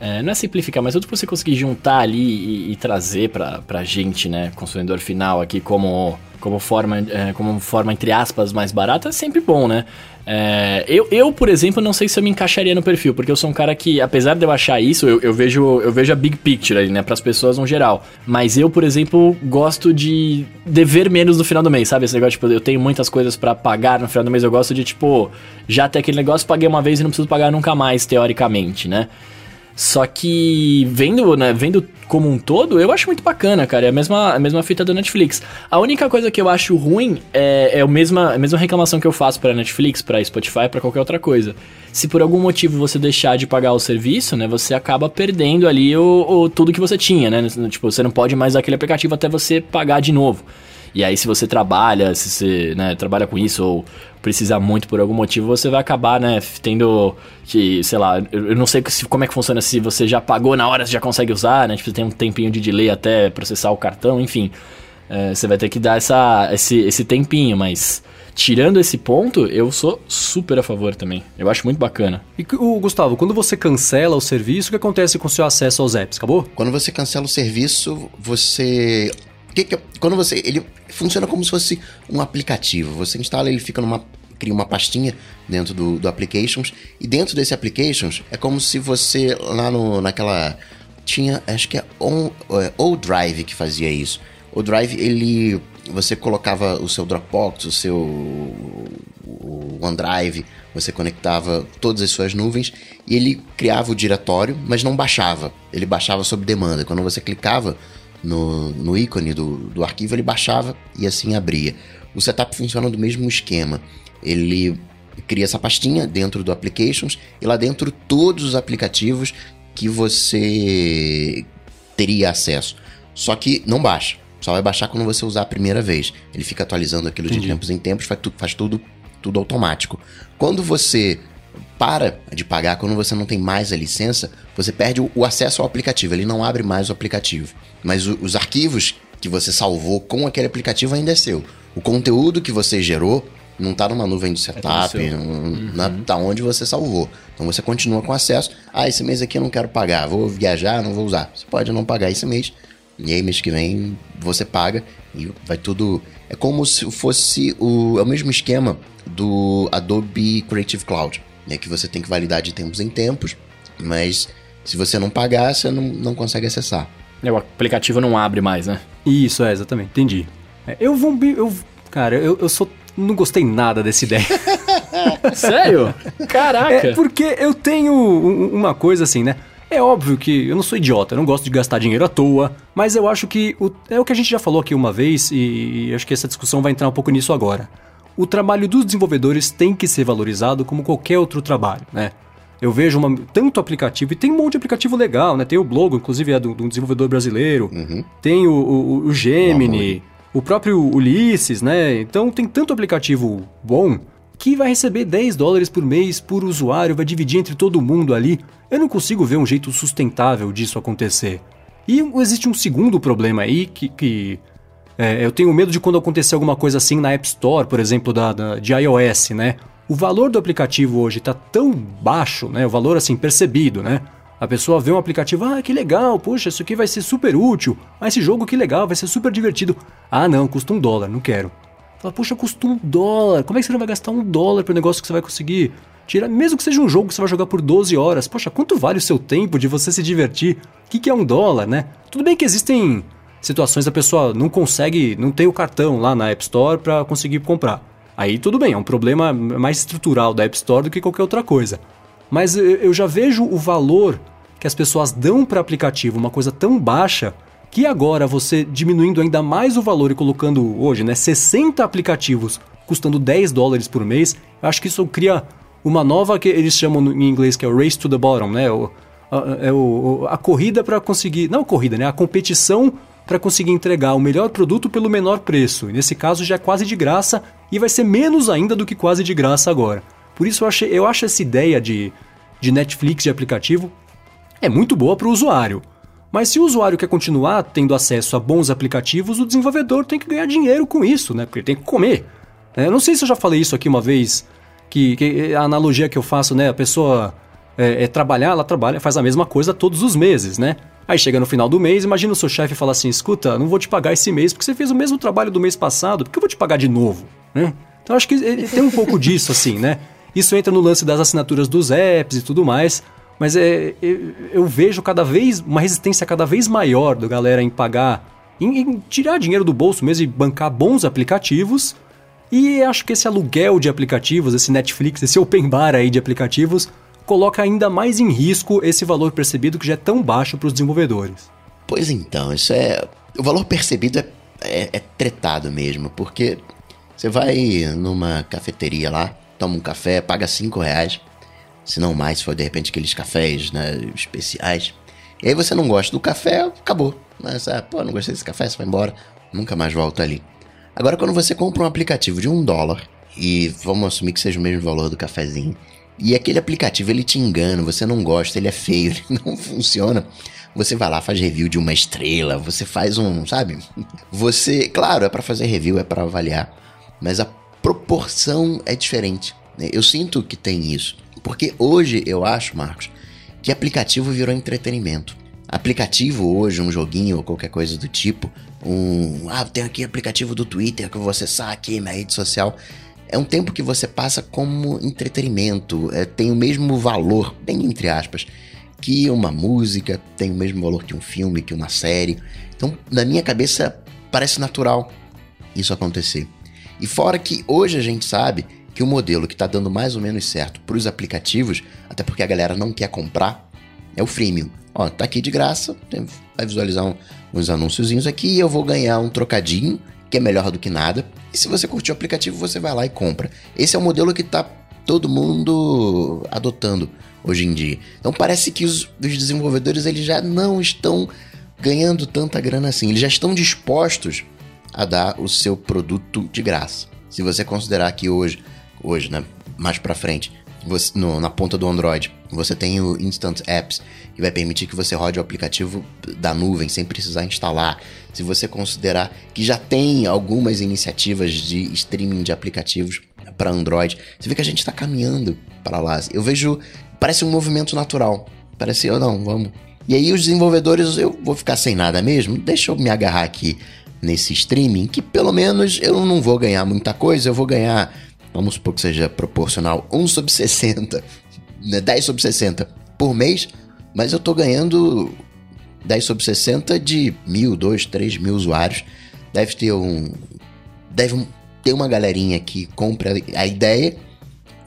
É, não é simplificar, mas tudo que você conseguir juntar ali e, e trazer pra, pra gente, né, consumidor final aqui, como, como, forma, é, como forma, entre aspas, mais barata, é sempre bom, né? É, eu, eu, por exemplo, não sei se eu me encaixaria no perfil, porque eu sou um cara que, apesar de eu achar isso, eu, eu vejo, eu vejo a big picture ali, né, pras pessoas no geral. Mas eu, por exemplo, gosto de dever menos no final do mês, sabe? Esse negócio, tipo, eu tenho muitas coisas pra pagar no final do mês, eu gosto de, tipo, já ter aquele negócio, paguei uma vez e não preciso pagar nunca mais, teoricamente, né? Só que vendo, né, vendo como um todo, eu acho muito bacana, cara. É a mesma, a mesma fita do Netflix. A única coisa que eu acho ruim é, é a, mesma, a mesma reclamação que eu faço pra Netflix, pra Spotify, pra qualquer outra coisa. Se por algum motivo você deixar de pagar o serviço, né, você acaba perdendo ali o, o- tudo que você tinha, né? Tipo, você não pode mais aquele aplicativo até você pagar de novo. E aí, se você trabalha, se você né, trabalha com isso ou precisar muito por algum motivo, você vai acabar, né, tendo que, sei lá, eu não sei se- como é que funciona, se você já pagou na hora, você já consegue usar, né, tipo, tem um tempinho de delay até processar o cartão, enfim. É, você vai ter que dar essa, esse, esse tempinho, mas tirando esse ponto, eu sou super a favor também. Eu acho muito bacana. E o Gustavo, quando você cancela o serviço, o que acontece com o seu acesso aos apps? Acabou? Quando você cancela o serviço, você. Que que quando você. Ele funciona como se fosse um aplicativo. Você instala, ele fica numa. Cria uma pastinha dentro do, do Applications. E dentro desse Applications é como se você lá no, naquela. Tinha. Acho que é on, é, o Drive que fazia isso. O Drive, ele. Você colocava o seu Dropbox, o seu o OneDrive, Você conectava todas as suas nuvens e ele criava o diretório, mas não baixava. Ele baixava sob demanda. Quando você clicava no, no ícone do, do arquivo, ele baixava e assim abria. O setup funciona do mesmo esquema. Ele cria essa pastinha dentro do Applications e lá dentro todos os aplicativos que você teria acesso. Só que não baixa. Só vai baixar quando você usar a primeira vez. Ele fica atualizando aquilo Entendi. de tempos em tempos, faz, tu, faz tudo, tudo automático. Quando você para de pagar, quando você não tem mais a licença, você perde o, acesso ao aplicativo. Ele não abre mais o aplicativo. Mas os arquivos que você salvou com aquele aplicativo ainda é seu. O conteúdo que você gerou não está numa nuvem de setup, é não, uhum. na, tá onde você salvou. Então você continua com acesso. Ah, esse mês aqui eu não quero pagar, vou viajar, não vou usar. Você pode não pagar esse mês, e aí mês que vem você paga e vai tudo. É como se fosse o, é o mesmo esquema do Adobe Creative Cloud, né? Que você tem que validar de tempos em tempos, mas se você não pagar, você não, não consegue acessar. É, o aplicativo não abre mais, né? Isso, é, exatamente, entendi. É, eu vou. Eu, cara, eu, eu sou não gostei nada dessa ideia. Sério? Caraca! É porque eu tenho uma coisa assim, né? É óbvio que eu não sou idiota, eu não gosto de gastar dinheiro à toa, mas eu acho que o, é o que a gente já falou aqui uma vez e, e acho que essa discussão vai entrar um pouco nisso agora. O trabalho dos desenvolvedores tem que ser valorizado como qualquer outro trabalho, né? Eu vejo uma, tanto aplicativo, e tem um monte de aplicativo legal, né? Tem o Blogo, inclusive é de um desenvolvedor brasileiro, uhum. tem o, o, o Gemini, o próprio Ulisses, né? Então tem tanto aplicativo bom que vai receber 10 dólares por mês por usuário, vai dividir entre todo mundo ali. Eu não consigo ver um jeito sustentável disso acontecer. E existe um segundo problema aí que, que é, eu tenho medo de quando acontecer alguma coisa assim na App Store, por exemplo, da, da de iOS, né? O valor do aplicativo hoje está tão baixo, né? O valor assim percebido, né? A pessoa vê um aplicativo, ah, que legal, poxa, isso aqui vai ser super útil. Ah, esse jogo que legal, vai ser super divertido. Ah, não, custa um dólar, não quero. Fala, poxa, custa um dólar. Como é que você não vai gastar um dólar para negócio que você vai conseguir? Tira, mesmo que seja um jogo que você vai jogar por 12 horas. Poxa, quanto vale o seu tempo de você se divertir? O que, que é um dólar, né? Tudo bem que existem situações da pessoa não consegue, não tem o cartão lá na App Store para conseguir comprar. Aí tudo bem, é um problema mais estrutural da App Store do que qualquer outra coisa. Mas eu já vejo o valor que as pessoas dão para aplicativo, uma coisa tão baixa, que agora você diminuindo ainda mais o valor e colocando hoje, né, 60 aplicativos custando 10 dólares por mês, eu acho que isso cria uma nova que eles chamam em inglês que é o race to the bottom, né? O, a, é o, a corrida para conseguir, não a corrida, né? A competição para conseguir entregar o melhor produto pelo menor preço. E nesse caso já é quase de graça e vai ser menos ainda do que quase de graça agora. Por isso eu, achei, eu acho essa ideia de, de Netflix de aplicativo é muito boa para o usuário. Mas se o usuário quer continuar tendo acesso a bons aplicativos, o desenvolvedor tem que ganhar dinheiro com isso, né? Porque ele tem que comer. É, eu não sei se eu já falei isso aqui uma vez, que, que a analogia que eu faço, né? A pessoa é, é, trabalhar, ela trabalha, faz a mesma coisa todos os meses, né? Aí chega no final do mês, imagina o seu chefe falar assim: escuta, não vou te pagar esse mês porque você fez o mesmo trabalho do mês passado, porque eu vou te pagar de novo, né? Então acho que tem um pouco disso, assim, né? Isso entra no lance das assinaturas dos apps e tudo mais. Mas é, eu, eu vejo cada vez uma resistência cada vez maior do galera em pagar, em, em tirar dinheiro do bolso mesmo e bancar bons aplicativos. E acho que esse aluguel de aplicativos, esse Netflix, esse open bar aí de aplicativos, coloca ainda mais em risco esse valor percebido que já é tão baixo para os desenvolvedores. Pois então, isso é. O valor percebido é, é, é tretado mesmo, porque você vai numa cafeteria lá, toma um café, paga 5 reais, se não mais, se for de repente aqueles cafés né, especiais. E aí você não gosta do café, acabou. Mas, ah, pô, não gostei desse café, você vai embora, nunca mais volta ali. Agora, quando você compra um aplicativo de um dólar, e vamos assumir que seja o mesmo valor do cafezinho, e aquele aplicativo ele te engana, você não gosta, ele é feio, ele não funciona. Você vai lá, faz review de uma estrela, você faz um, sabe? Você, claro, é para fazer review, é para avaliar, mas a proporção é diferente. Né? Eu sinto que tem isso. Porque hoje eu acho, Marcos, que aplicativo virou entretenimento. Aplicativo hoje, um joguinho ou qualquer coisa do tipo, um. Ah, tem aqui aplicativo do Twitter que eu vou acessar aqui na rede social. É um tempo que você passa como entretenimento, é, tem o mesmo valor, bem entre aspas, que uma música, tem o mesmo valor que um filme, que uma série. Então, na minha cabeça, parece natural isso acontecer. E fora que hoje a gente sabe que o modelo que está dando mais ou menos certo para os aplicativos, até porque a galera não quer comprar, é o freemium. Ó, tá aqui de graça, vai visualizar um, uns anúnciozinhos aqui e eu vou ganhar um trocadinho, que é melhor do que nada. E se você curtir o aplicativo, você vai lá e compra. Esse é o modelo que tá todo mundo adotando hoje em dia. Então parece que os, os desenvolvedores eles já não estão ganhando tanta grana assim. Eles já estão dispostos a dar o seu produto de graça. Se você considerar que hoje, hoje, né, mais para frente, você, no, na ponta do Android, você tem o Instant Apps, que vai permitir que você rode o aplicativo da nuvem sem precisar instalar. Se você considerar que já tem algumas iniciativas de streaming de aplicativos para Android, você vê que a gente está caminhando para lá. Eu vejo, parece um movimento natural. Parece, oh, não, vamos. E aí os desenvolvedores, eu vou ficar sem nada mesmo? Deixa eu me agarrar aqui nesse streaming, que pelo menos eu não vou ganhar muita coisa, eu vou ganhar vamos supor que seja proporcional 1 sobre 60, né, 10 sobre 60 por mês, mas eu estou ganhando 10 sobre 60 de mil, dois, três mil usuários. Deve ter um. Deve ter uma galerinha que compra a ideia.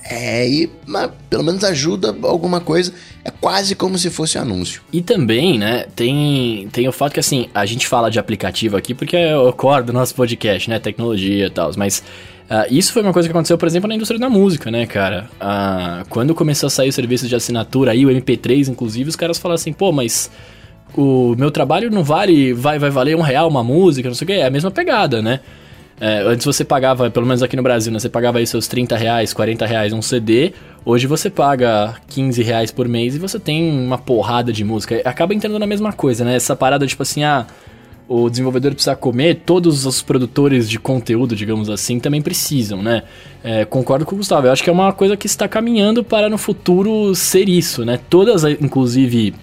É, e mas, pelo menos ajuda alguma coisa. É quase como se fosse anúncio. E também, né, tem, tem o fato que assim, a gente fala de aplicativo aqui porque é o core do nosso podcast, né? Tecnologia e tal. Mas Uh, isso foi uma coisa que aconteceu, por exemplo, na indústria da música, né, cara? Uh, quando começou a sair os serviços de assinatura aí, o MP3, inclusive, os caras falaram assim, pô, mas o meu trabalho não vale, vai, vai valer um real uma música, não sei o que, é a mesma pegada, né? É, antes você pagava, pelo menos aqui no Brasil, né? Você pagava aí seus 30 reais, 40 reais um CD. Hoje você paga 15 reais por mês e você tem uma porrada de música. Acaba entrando na mesma coisa, né? Essa parada, tipo assim, ah o desenvolvedor precisa comer, todos os produtores de conteúdo, digamos assim, também precisam, né? É, concordo com o Gustavo, eu acho que é uma coisa que está caminhando para no futuro ser isso, né? Todas, inclusive,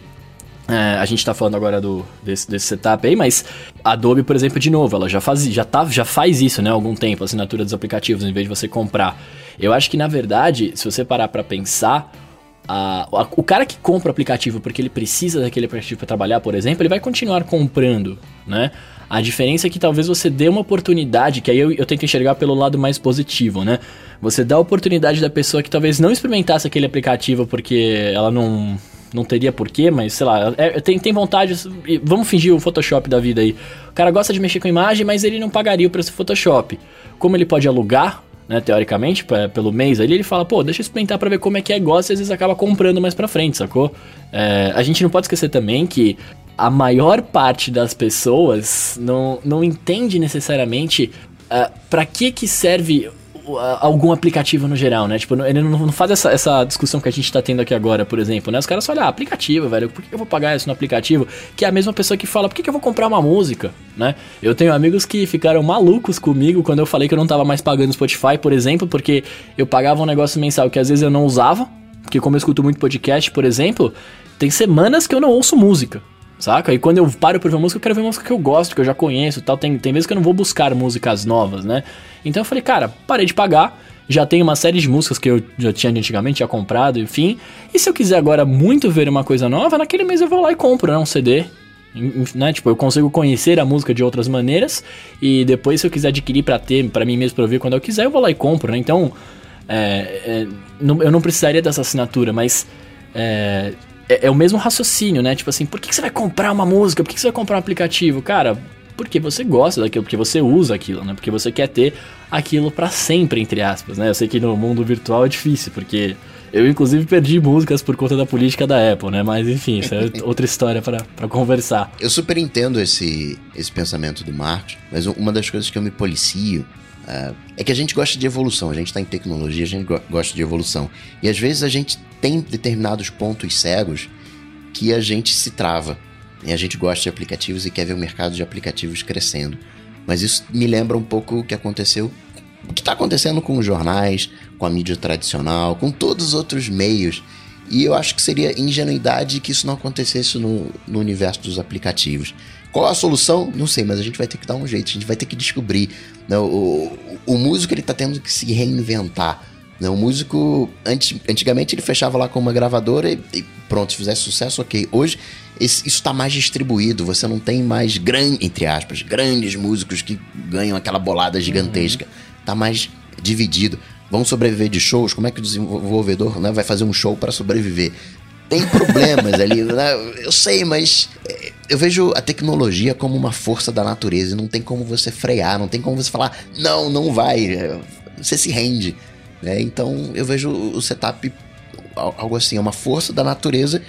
é, a gente está falando agora do, desse, desse, setup aí, mas a Adobe, por exemplo, de novo, ela já faz, já, tá, já faz isso, né? Há algum tempo, assinatura dos aplicativos, em vez de você comprar. Eu acho que, na verdade, se você parar para pensar, a, a, o cara que compra o aplicativo porque ele precisa daquele aplicativo para trabalhar, por exemplo, ele vai continuar comprando, né? A diferença é que talvez você dê uma oportunidade, que aí eu, eu tento enxergar pelo lado mais positivo, né? Você dá a oportunidade da pessoa que talvez não experimentasse aquele aplicativo porque ela não, não teria porquê, mas sei lá, é, tem, tem vontade. Vamos fingir o Photoshop da vida aí. O cara gosta de mexer com imagem, mas ele não pagaria o preço do Photoshop. Como ele pode alugar né, teoricamente, pelo mês ali, ele fala, pô, deixa eu experimentar pra ver como é que é, gosta e às vezes acaba comprando mais pra frente, sacou? É, a gente não pode esquecer também que a maior parte das pessoas não, não entende necessariamente uh, para que que serve algum aplicativo no geral, né? Tipo, ele não, faz essa, essa discussão que a gente tá tendo aqui agora, por exemplo, né? Os caras falam, ah, aplicativo, velho, por que eu vou pagar isso no aplicativo? Que é a mesma pessoa que fala, por que eu vou comprar uma música, né? Eu tenho amigos que ficaram malucos comigo quando eu falei que eu não tava mais pagando Spotify, por exemplo, porque eu pagava um negócio mensal que às vezes eu não usava, porque como eu escuto muito podcast, por exemplo, tem semanas que eu não ouço música. Saca? E quando eu paro pra ver música, eu quero ver música que eu gosto, que eu já conheço tal. Tem, tem vezes que eu não vou buscar músicas novas, né? Então eu falei, cara, parei de pagar. Já tenho uma série de músicas que eu já tinha antigamente, tinha comprado, enfim. E se eu quiser agora muito ver uma coisa nova, naquele mês eu vou lá e compro, né? Um CD. Né? Tipo, eu consigo conhecer a música de outras maneiras. E depois, se eu quiser adquirir para ter, para mim mesmo, pra ouvir quando eu quiser, eu vou lá e compro, né? Então, é, é, não, eu não precisaria dessa assinatura, mas. É, é, é, o mesmo raciocínio, né? Tipo assim, por que, que você vai comprar uma música? Por que, que você vai comprar um aplicativo? Cara, porque você gosta daquilo, porque você usa aquilo, né? Porque você quer ter aquilo para sempre, entre aspas, né? Eu sei que no mundo virtual é difícil, porque eu inclusive perdi músicas por conta da política da Apple, né? Mas enfim, isso é outra história para conversar. Eu super entendo esse, esse pensamento do Marcos, mas uma das coisas que eu me policio uh, é que a gente gosta de evolução, a gente está em tecnologia, a gente gosta de evolução. E às vezes a gente tem determinados pontos cegos que a gente se trava. E a gente gosta de aplicativos e quer ver o mercado de aplicativos crescendo. Mas isso me lembra um pouco o que aconteceu, o que está acontecendo com os jornais, com a mídia tradicional, com todos os outros meios. E eu acho que seria ingenuidade que isso não acontecesse no, no universo dos aplicativos. Qual a solução? Não sei, mas a gente vai ter que dar um jeito, a gente vai ter que descobrir. Né? O, o, o músico ele está tendo que se reinventar. Né? O músico, antigamente, ele fechava lá com uma gravadora e, e pronto, se fizesse sucesso, ok. Hoje, esse, isso está mais distribuído. Você não tem mais, grande, entre aspas, grandes músicos que ganham aquela bolada gigantesca. Uhum. Tá mais dividido. vão sobreviver de shows, como é que o desenvolvedor né, vai fazer um show para sobreviver? Tem problemas ali, né? eu sei, mas é, eu vejo a tecnologia como uma força da natureza e não tem como você frear, não tem como você falar, não, não vai, é, você se rende. Né? Então eu vejo o setup algo assim, é uma força da natureza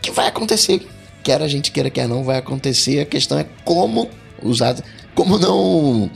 que vai acontecer. Quer a gente queira, quer não, vai acontecer. A questão é como usar, como não,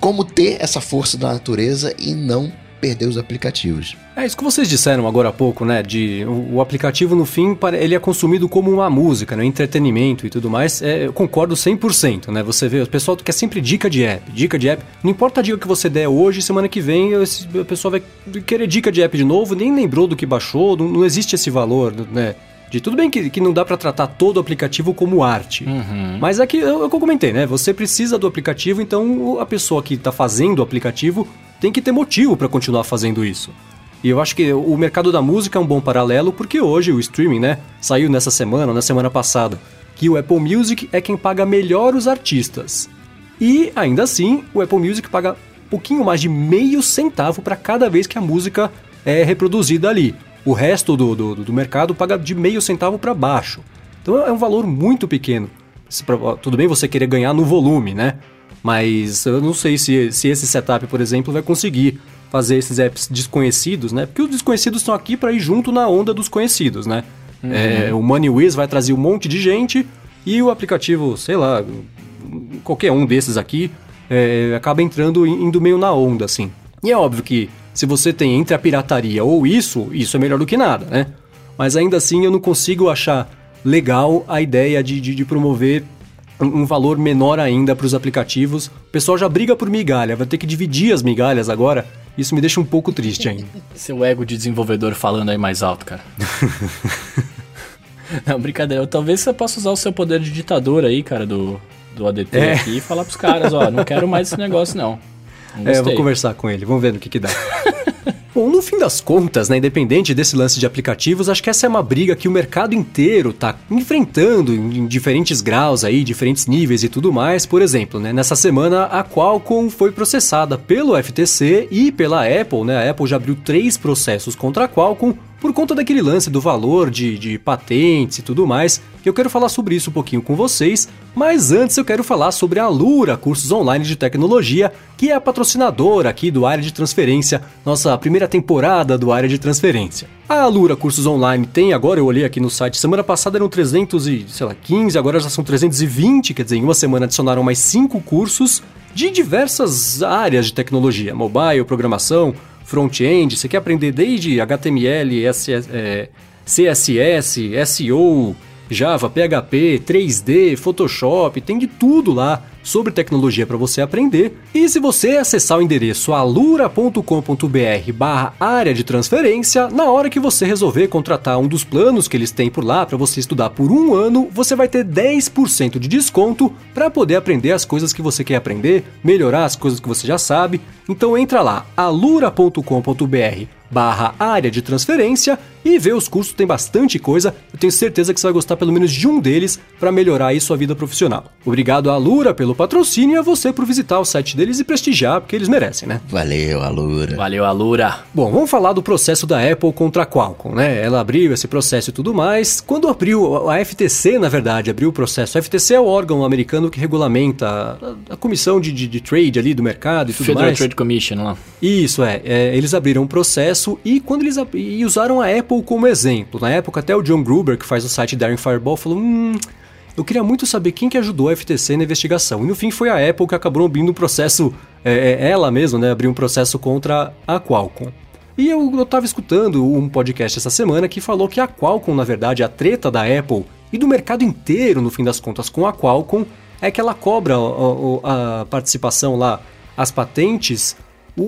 como ter essa força da natureza e não perder os aplicativos. É isso que vocês disseram agora há pouco, né? De o, o aplicativo no fim ele é consumido como uma música, né? entretenimento e tudo mais. É, eu concordo 100%, né? Você vê, o pessoal quer sempre dica de app, dica de app. Não importa a dica que você der hoje, semana que vem, esse, a pessoa vai querer dica de app de novo, nem lembrou do que baixou, não, não existe esse valor, né? De tudo bem que, que não dá para tratar todo o aplicativo como arte. Uhum. Mas é que eu, eu comentei, né? Você precisa do aplicativo, então a pessoa que está fazendo o aplicativo tem que ter motivo para continuar fazendo isso. E eu acho que o mercado da música é um bom paralelo porque hoje o streaming, né, saiu nessa semana, na semana passada, que o Apple Music é quem paga melhor os artistas. E ainda assim, o Apple Music paga um pouquinho mais de meio centavo para cada vez que a música é reproduzida ali. O resto do, do, do mercado paga de meio centavo para baixo. Então é um valor muito pequeno. Tudo bem você querer ganhar no volume, né? Mas eu não sei se, se esse setup, por exemplo, vai conseguir fazer esses apps desconhecidos, né? Porque os desconhecidos estão aqui para ir junto na onda dos conhecidos, né? Uhum. É, o MoneyWiz vai trazer um monte de gente e o aplicativo, sei lá, qualquer um desses aqui é, acaba entrando indo meio na onda, assim. E é óbvio que se você tem entre a pirataria ou isso, isso é melhor do que nada, né? Mas ainda assim eu não consigo achar legal a ideia de, de, de promover um valor menor ainda para os aplicativos. O pessoal já briga por migalha, vai ter que dividir as migalhas agora. Isso me deixa um pouco triste ainda. Seu ego de desenvolvedor falando aí mais alto, cara. Não, brincadeira. Talvez você possa usar o seu poder de ditador aí, cara, do, do ADT é. aqui e falar pros caras, ó, não quero mais esse negócio não. não é, eu vou conversar com ele, vamos ver no que que dá. Bom, no fim das contas, né, independente desse lance de aplicativos, acho que essa é uma briga que o mercado inteiro está enfrentando em diferentes graus aí, diferentes níveis e tudo mais. Por exemplo, né, nessa semana a Qualcomm foi processada pelo FTC e pela Apple, né? A Apple já abriu três processos contra a Qualcomm por conta daquele lance do valor de, de patentes e tudo mais, eu quero falar sobre isso um pouquinho com vocês, mas antes eu quero falar sobre a Lura Cursos Online de Tecnologia, que é a patrocinadora aqui do Área de Transferência, nossa primeira temporada do Área de Transferência. A Lura Cursos Online tem agora, eu olhei aqui no site, semana passada eram 315, agora já são 320, quer dizer, em uma semana adicionaram mais 5 cursos de diversas áreas de tecnologia, mobile, programação, front-end, você quer aprender desde HTML, SS, é, CSS, SEO, Java, PHP, 3D, Photoshop, tem de tudo lá sobre tecnologia para você aprender. E se você acessar o endereço alura.com.br barra área de transferência, na hora que você resolver contratar um dos planos que eles têm por lá para você estudar por um ano, você vai ter 10% de desconto para poder aprender as coisas que você quer aprender, melhorar as coisas que você já sabe. Então entra lá, alura.com.br barra área de transferência e ver os cursos, tem bastante coisa. Eu tenho certeza que você vai gostar pelo menos de um deles para melhorar aí sua vida profissional. Obrigado à Alura pelo patrocínio e a você por visitar o site deles e prestigiar, porque eles merecem, né? Valeu, Alura. Valeu, Alura. Bom, vamos falar do processo da Apple contra a Qualcomm, né? Ela abriu esse processo e tudo mais. Quando abriu, a FTC, na verdade, abriu o processo. A FTC é o órgão americano que regulamenta a, a comissão de, de, de, trade ali do mercado e tudo Federal mais. Trade Commission lá. Isso, é, é. Eles abriram um processo e quando eles e usaram a Apple como exemplo. Na época, até o John Gruber, que faz o site Daring Fireball, falou: hum, eu queria muito saber quem que ajudou a FTC na investigação. E no fim foi a Apple que acabou abrindo um processo, é, é, ela mesma, né, abriu um processo contra a Qualcomm. E eu, eu tava escutando um podcast essa semana que falou que a Qualcomm, na verdade, a treta da Apple e do mercado inteiro, no fim das contas, com a Qualcomm, é que ela cobra a, a participação lá, as patentes, o,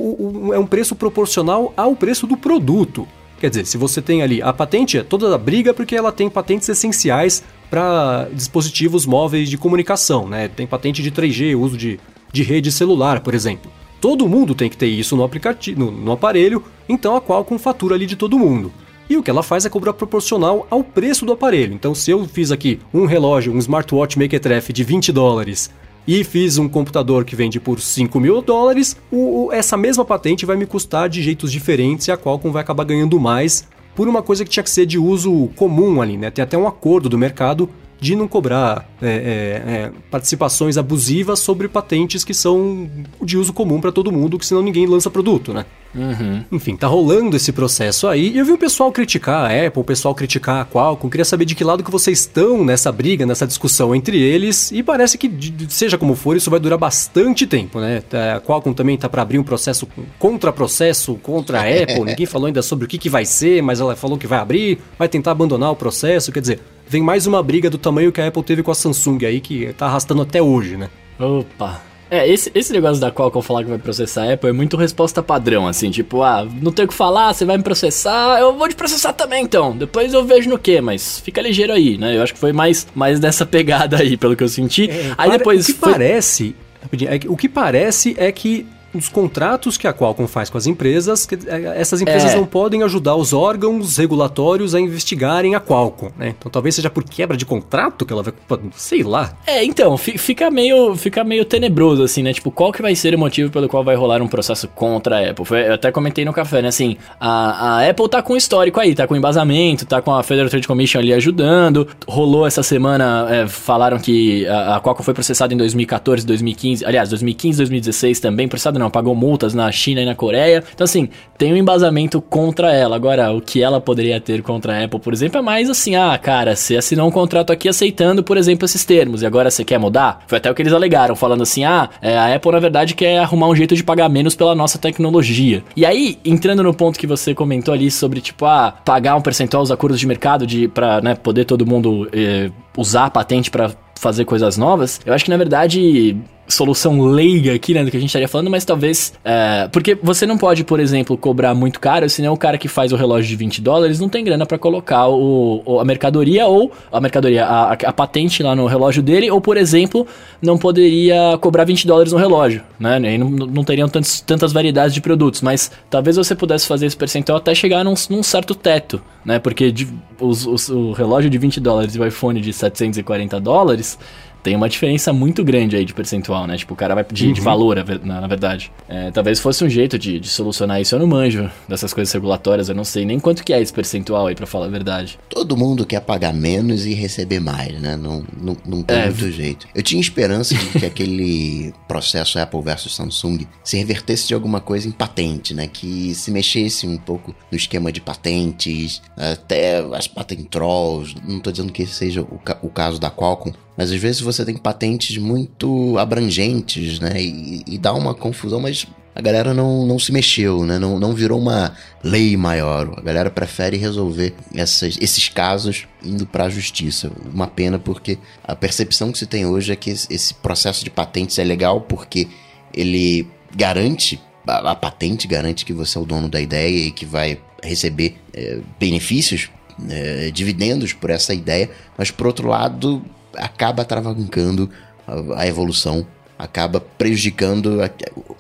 o, é um preço proporcional ao preço do produto. Quer dizer, se você tem ali a patente, é toda a briga porque ela tem patentes essenciais para dispositivos móveis de comunicação, né? Tem patente de 3G, uso de, de rede celular, por exemplo. Todo mundo tem que ter isso no aplicativo, no, no aparelho, então a Qualcomm fatura ali de todo mundo. E o que ela faz é cobrar proporcional ao preço do aparelho. Então, se eu fiz aqui um relógio, um smartwatch Mequetrefe de 20 dólares, e fiz um computador que vende por 5 mil dólares, o, essa mesma patente vai me custar de jeitos diferentes e a Qualcomm vai acabar ganhando mais por uma coisa que tinha que ser de uso comum ali, né? Tem até um acordo do mercado de não cobrar é, é, é, participações abusivas sobre patentes que são de uso comum para todo mundo, que senão ninguém lança produto, né? Uhum. Enfim, tá rolando esse processo aí. E eu vi o pessoal criticar a Apple, o pessoal criticar a Qualcomm. Queria saber de que lado que vocês estão nessa briga, nessa discussão entre eles. E parece que, seja como for, isso vai durar bastante tempo, né? A Qualcomm também tá para abrir um processo contra processo contra a Apple. Ninguém falou ainda sobre o que, que vai ser, mas ela falou que vai abrir, vai tentar abandonar o processo. Quer dizer, vem mais uma briga do tamanho que a Apple teve com a Samsung aí, que tá arrastando até hoje, né? Opa, é, esse, esse negócio da Qualcomm falar que vai processar a Apple é muito resposta padrão, assim, tipo, ah, não tem o que falar, você vai me processar, eu vou te processar também então, depois eu vejo no que, mas fica ligeiro aí, né? Eu acho que foi mais, mais dessa pegada aí, pelo que eu senti. É, aí depois. O que foi... parece. É o que parece é que os contratos que a Qualcomm faz com as empresas, que é, essas empresas é. não podem ajudar os órgãos regulatórios a investigarem a Qualcomm, né? Então talvez seja por quebra de contrato que ela vai, sei lá. É, então, fica meio, fica meio tenebroso assim, né? Tipo, qual que vai ser o motivo pelo qual vai rolar um processo contra a Apple? Foi, eu até comentei no café, né? Assim, a, a Apple tá com histórico aí, tá com embasamento, tá com a Federal Trade Commission ali ajudando. Rolou essa semana, é, falaram que a, a Qualcomm foi processada em 2014, 2015, aliás, 2015, 2016 também, processada não, não, pagou multas na China e na Coreia. Então, assim, tem um embasamento contra ela. Agora, o que ela poderia ter contra a Apple, por exemplo, é mais assim: ah, cara, você assinou um contrato aqui aceitando, por exemplo, esses termos, e agora você quer mudar? Foi até o que eles alegaram, falando assim: ah, é, a Apple, na verdade, quer arrumar um jeito de pagar menos pela nossa tecnologia. E aí, entrando no ponto que você comentou ali sobre, tipo, ah, pagar um percentual dos acordos de mercado de, pra né, poder todo mundo eh, usar a patente para fazer coisas novas, eu acho que na verdade solução leiga aqui, né, do que a gente estaria falando, mas talvez. É, porque você não pode, por exemplo, cobrar muito caro, senão o cara que faz o relógio de 20 dólares não tem grana para colocar o, a mercadoria ou a mercadoria, a, a, patente lá no relógio dele, ou, por exemplo, não poderia cobrar 20 dólares no relógio, né? E não, não teriam tantos, tantas variedades de produtos, mas talvez você pudesse fazer esse percentual até chegar num, num certo teto, né? Porque de, os, os, o relógio de 20 dólares e o iPhone de 740 dólares tem uma diferença muito grande aí de percentual, né? Tipo, o cara vai pedir uhum. de valor, na, verdade. É, talvez fosse um jeito de, de, solucionar isso. Eu não manjo dessas coisas regulatórias, eu não sei nem quanto que é esse percentual aí, para falar a verdade. Todo mundo quer pagar menos e receber mais, né? Não, não, não tem é. muito jeito. Eu tinha esperança de que aquele processo Apple versus Samsung se revertesse de alguma coisa em patente, né? Que se mexesse um pouco no esquema de patentes, até as patent trolls. Não tô dizendo que esse seja o, ca o caso da Qualcomm, mas às vezes você tem patentes muito abrangentes, né? E, e dá uma confusão, mas a galera não, não se mexeu, né? Não, não virou uma lei maior. A galera prefere resolver essas, esses casos indo para a justiça. Uma pena porque a percepção que se tem hoje é que esse processo de patentes é legal porque ele garante a, patente garante que você é o dono da ideia e que vai receber é, benefícios, é, dividendos por essa ideia, mas por outro lado acaba travancando a, a evolução acaba prejudicando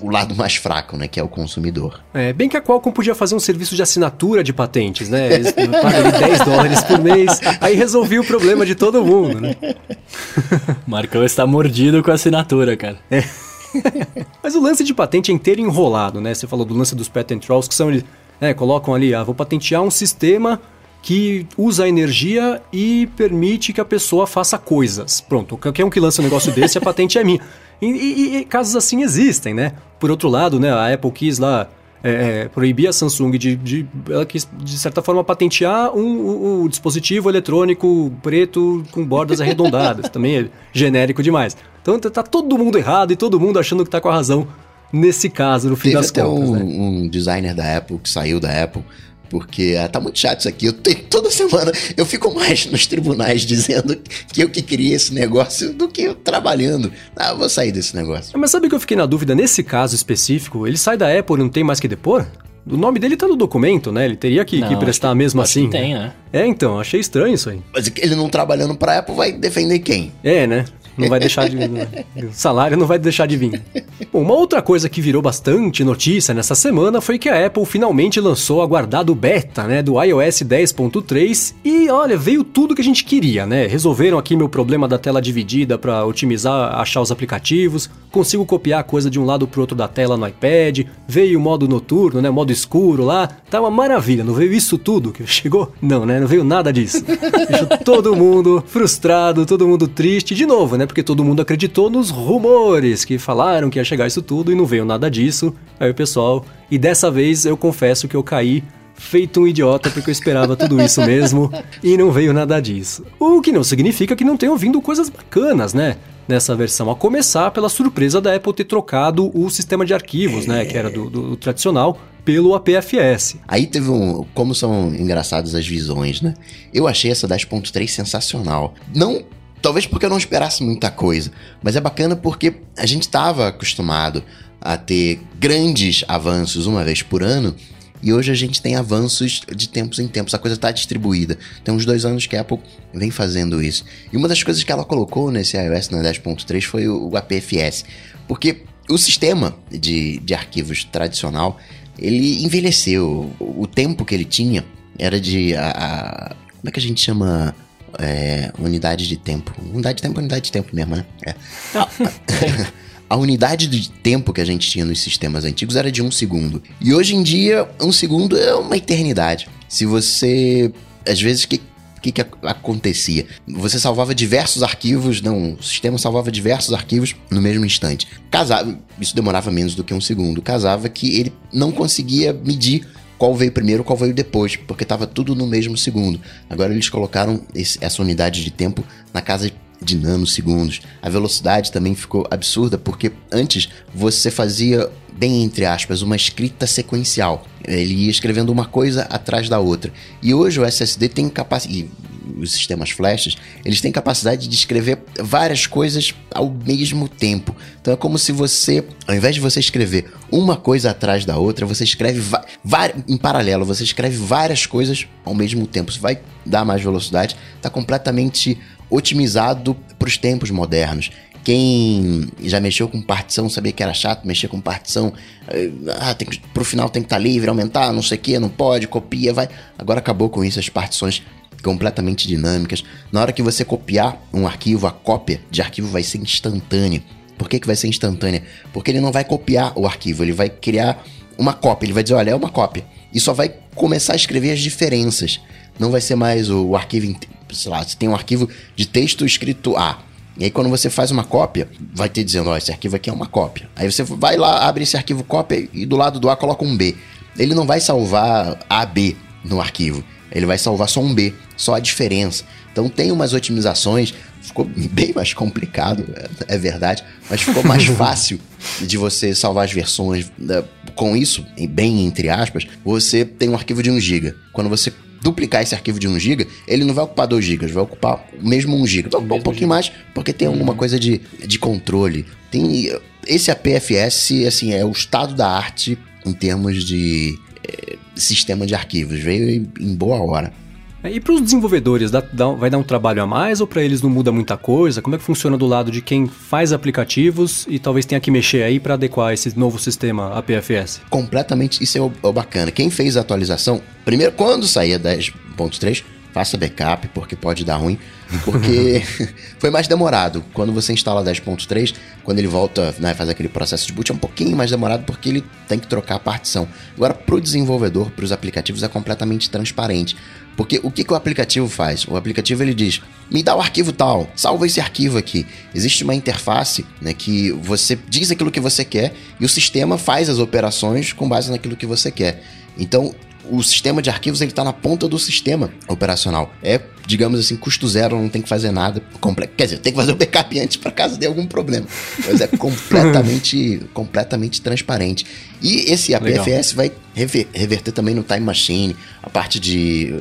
o lado mais fraco, né, que é o consumidor. É, bem que a Qualcomm podia fazer um serviço de assinatura de patentes, né? Eles pagam 10 dólares por mês, aí resolvia o problema de todo mundo, né? Marcão está mordido com a assinatura, cara. É. Mas o lance de patente é inteiro enrolado, né? Você falou do lance dos patent trolls, que são eles, né, colocam ali, ah, vou patentear um sistema que usa energia e permite que a pessoa faça coisas. Pronto, qualquer um que lança um negócio desse, a patente é minha. E, e, e, casos assim existem, né? Por outro lado, né, a Apple quis lá é, é, proibir a Samsung de, de, ela quis, de certa forma, patentear um, um, um dispositivo eletrônico preto com bordas arredondadas. Também é genérico demais. Então tá, tá todo mundo errado e todo mundo achando que tá com a razão nesse caso, no fim Teve das até contas. Um, né? um designer da Apple que saiu da Apple porque ah, tá muito chato isso aqui. Eu tenho, toda semana eu fico mais nos tribunais dizendo que eu que queria esse negócio do que eu trabalhando. Ah, eu vou sair desse negócio. Mas sabe que eu fiquei na dúvida nesse caso específico? Ele sai da Apple e não tem mais que depor? O nome dele tá no documento, né? Ele teria que, não, que prestar que, mesmo assim. tem, né? É, então, achei estranho isso aí. Mas ele não trabalhando pra Apple vai defender quem? É, né? Não vai deixar de. o salário não vai deixar de vir. Bom, uma outra coisa que virou bastante notícia nessa semana foi que a Apple finalmente lançou o aguardado beta, né, do iOS 10.3 e olha, veio tudo que a gente queria, né? Resolveram aqui meu problema da tela dividida para otimizar, achar os aplicativos, consigo copiar a coisa de um lado pro outro da tela no iPad, veio o modo noturno, né, modo escuro lá, tá uma maravilha, não veio isso tudo que chegou? Não, né? Não veio nada disso. Deixou todo mundo frustrado, todo mundo triste, de novo, né? Porque todo mundo acreditou nos rumores que falaram que ia chegar isso tudo e não veio nada disso. Aí o pessoal, e dessa vez eu confesso que eu caí feito um idiota porque eu esperava tudo isso mesmo e não veio nada disso. O que não significa que não tenham vindo coisas bacanas, né? Nessa versão, a começar pela surpresa da Apple ter trocado o sistema de arquivos, né? Que era do, do, do tradicional, pelo APFS. Aí teve um. Como são engraçadas as visões, né? Eu achei essa 10.3 sensacional. Não. Talvez porque eu não esperasse muita coisa, mas é bacana porque a gente estava acostumado a ter grandes avanços uma vez por ano e hoje a gente tem avanços de tempos em tempos, a coisa está distribuída. Tem uns dois anos que a Apple vem fazendo isso. E uma das coisas que ela colocou nesse iOS na 10.3 foi o, APFS, porque o sistema de, de arquivos tradicional ele envelheceu. O, o tempo que ele tinha era de. A, a, como é que a gente chama? É, unidade de tempo. Unidade de tempo é unidade de tempo mesmo, né? É. a unidade de tempo que a gente tinha nos sistemas antigos era de um segundo. E hoje em dia, um segundo é uma eternidade. Se você. Às vezes, o que, que, que acontecia? Você salvava diversos arquivos, não, o sistema salvava diversos arquivos no mesmo instante. Casava, isso demorava menos do que um segundo. Casava que ele não conseguia medir qual veio primeiro, qual veio depois, porque estava tudo no mesmo segundo. Agora eles colocaram esse, essa unidade de tempo na casa de nanosegundos. A velocidade também ficou absurda porque antes você fazia, bem entre aspas, uma escrita sequencial. Ele ia escrevendo uma coisa atrás da outra. E hoje o SSD tem capacidade. Os sistemas flashes, eles têm capacidade de escrever várias coisas ao mesmo tempo. Então é como se você, ao invés de você escrever uma coisa atrás da outra, você escreve em paralelo, você escreve várias coisas ao mesmo tempo. Isso vai dar mais velocidade, está completamente otimizado para os tempos modernos. Quem já mexeu com partição sabia que era chato mexer com partição. Ah, tem que, pro final tem que estar tá livre, aumentar, não sei o que, não pode, copia, vai. Agora acabou com isso, as partições completamente dinâmicas. Na hora que você copiar um arquivo, a cópia de arquivo vai ser instantânea. Por que, que vai ser instantânea? Porque ele não vai copiar o arquivo, ele vai criar uma cópia. Ele vai dizer, olha, é uma cópia. E só vai começar a escrever as diferenças. Não vai ser mais o, o arquivo sei lá, você tem um arquivo de texto escrito A. E aí quando você faz uma cópia, vai ter dizendo, ó, esse arquivo aqui é uma cópia. Aí você vai lá, abre esse arquivo cópia e do lado do A coloca um B. Ele não vai salvar AB no arquivo. Ele vai salvar só um B, só a diferença. Então tem umas otimizações, ficou bem mais complicado, é, é verdade, mas ficou mais fácil de você salvar as versões. Né? Com isso, bem entre aspas, você tem um arquivo de 1 GB. Quando você duplicar esse arquivo de 1 GB, ele não vai ocupar 2 GB, vai ocupar mesmo 1 GB. Então, um pouquinho giga. mais, porque tem alguma uhum. coisa de, de controle. Tem esse APFS, assim, é o estado da arte em termos de é, sistema de arquivos. Veio em, boa hora. É, e para os desenvolvedores, dá, dá, vai dar um trabalho a mais ou para eles não muda muita coisa? Como é que funciona do lado de quem faz aplicativos e talvez tenha que mexer aí para adequar esse novo sistema APFS? Completamente, isso é o, é o bacana. Quem fez a atualização, primeiro, quando saía 10.3, faça backup, porque pode dar ruim. Porque foi mais demorado. Quando você instala 10.3, quando ele volta, né, faz aquele processo de boot, é um pouquinho mais demorado porque ele tem que trocar a partição. Agora, para o desenvolvedor, para os aplicativos, é completamente transparente. Porque o que, que o aplicativo faz? O aplicativo ele diz: me dá o arquivo tal, salva esse arquivo aqui. Existe uma interface né, que você diz aquilo que você quer e o sistema faz as operações com base naquilo que você quer. Então, o sistema de arquivos ele está na ponta do sistema operacional. É, digamos assim, custo zero, não tem que fazer nada. Quer dizer, tem que fazer o backup antes para caso dê algum problema. Mas é completamente, completamente transparente. E esse APFS Legal. vai rever, reverter também no Time Machine, a parte de,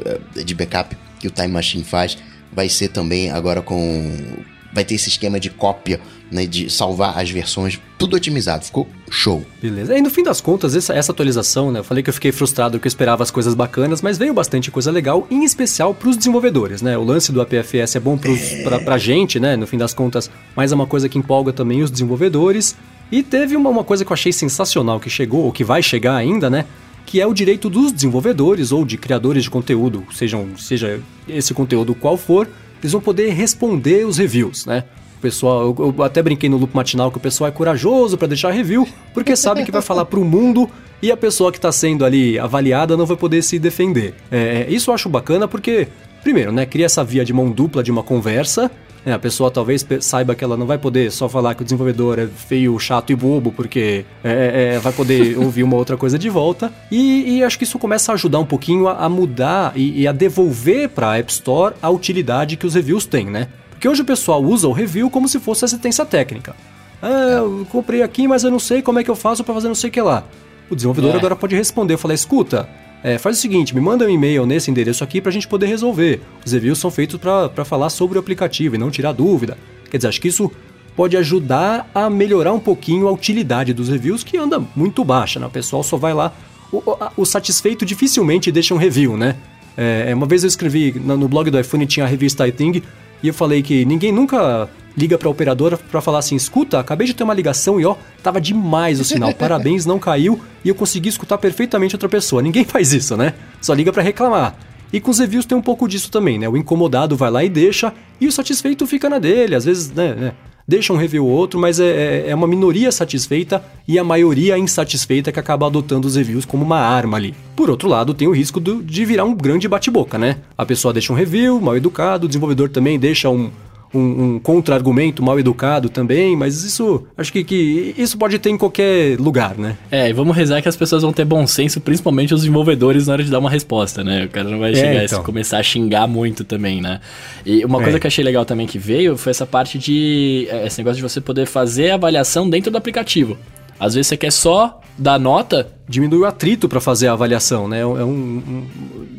de backup que o Time Machine faz vai ser também agora com vai ter esse esquema de cópia, né, de salvar as versões, tudo otimizado, ficou show. Beleza. E no fim das contas, essa, essa atualização, né, eu falei que eu fiquei frustrado que eu esperava as coisas bacanas, mas veio bastante coisa legal, em especial para os desenvolvedores, né? O lance do APFS é bom pros, é... Pra gente, né, no fim das contas, mas é uma coisa que empolga também os desenvolvedores. E teve uma, uma coisa que eu achei sensacional que chegou, ou que vai chegar ainda, né? que é o direito dos desenvolvedores ou de criadores de conteúdo, sejam, seja esse conteúdo qual for, eles vão poder responder os reviews, né? Pessoal, eu, eu até brinquei no loop matinal que o pessoal é corajoso para deixar review, porque sabe que vai falar para o mundo e a pessoa que está sendo ali avaliada não vai poder se defender. É, isso eu acho bacana porque, primeiro, né, cria essa via de mão dupla de uma conversa é, a pessoa talvez saiba que ela não vai poder só falar que o desenvolvedor é feio, chato e bobo, porque é, é, é vai poder ouvir uma outra coisa de volta. E, e, acho que isso começa a ajudar um pouquinho a, a mudar e, e a devolver para a App Store a utilidade que os reviews têm, né? Porque hoje o pessoal usa o review como se fosse assistência técnica. Ah, eu comprei aqui, mas eu não sei como é que eu faço para fazer não sei o que lá. O desenvolvedor é. agora pode responder, falei, escuta, é, faz o seguinte, me manda um e-mail nesse endereço aqui para a gente poder resolver. Os reviews são feitos para falar sobre o aplicativo e não tirar dúvida. Quer dizer, acho que isso pode ajudar a melhorar um pouquinho a utilidade dos reviews, que anda muito baixa, né? O pessoal só vai lá. O, o, o satisfeito dificilmente deixa um review, né? É, uma vez eu escrevi no blog do iPhone tinha a revista iThing e eu falei que ninguém nunca liga para a operadora para falar assim: escuta, acabei de ter uma ligação e ó, tava demais o sinal, parabéns, não caiu e eu consegui escutar perfeitamente outra pessoa. Ninguém faz isso, né? Só liga para reclamar. E com os reviews tem um pouco disso também, né? O incomodado vai lá e deixa, e o satisfeito fica na dele. Às vezes, né? Deixa um review ou outro, mas é, é, é uma minoria satisfeita e a maioria insatisfeita que acaba adotando os reviews como uma arma ali. Por outro lado, tem o risco do, de virar um grande bate-boca, né? A pessoa deixa um review, mal educado, o desenvolvedor também deixa um, um, um contra-argumento mal educado também, mas isso acho que, que isso pode ter em qualquer lugar, né? É, e vamos rezar que as pessoas vão ter bom senso, principalmente os desenvolvedores, na hora de dar uma resposta, né? O cara não vai é, chegar então. a começar a xingar muito também, né? E uma coisa é. que eu achei legal também que veio foi essa parte de. É, esse negócio de você poder fazer a avaliação dentro do aplicativo. Às vezes você quer só dar nota. Diminui o atrito para fazer a avaliação, né? É um, um,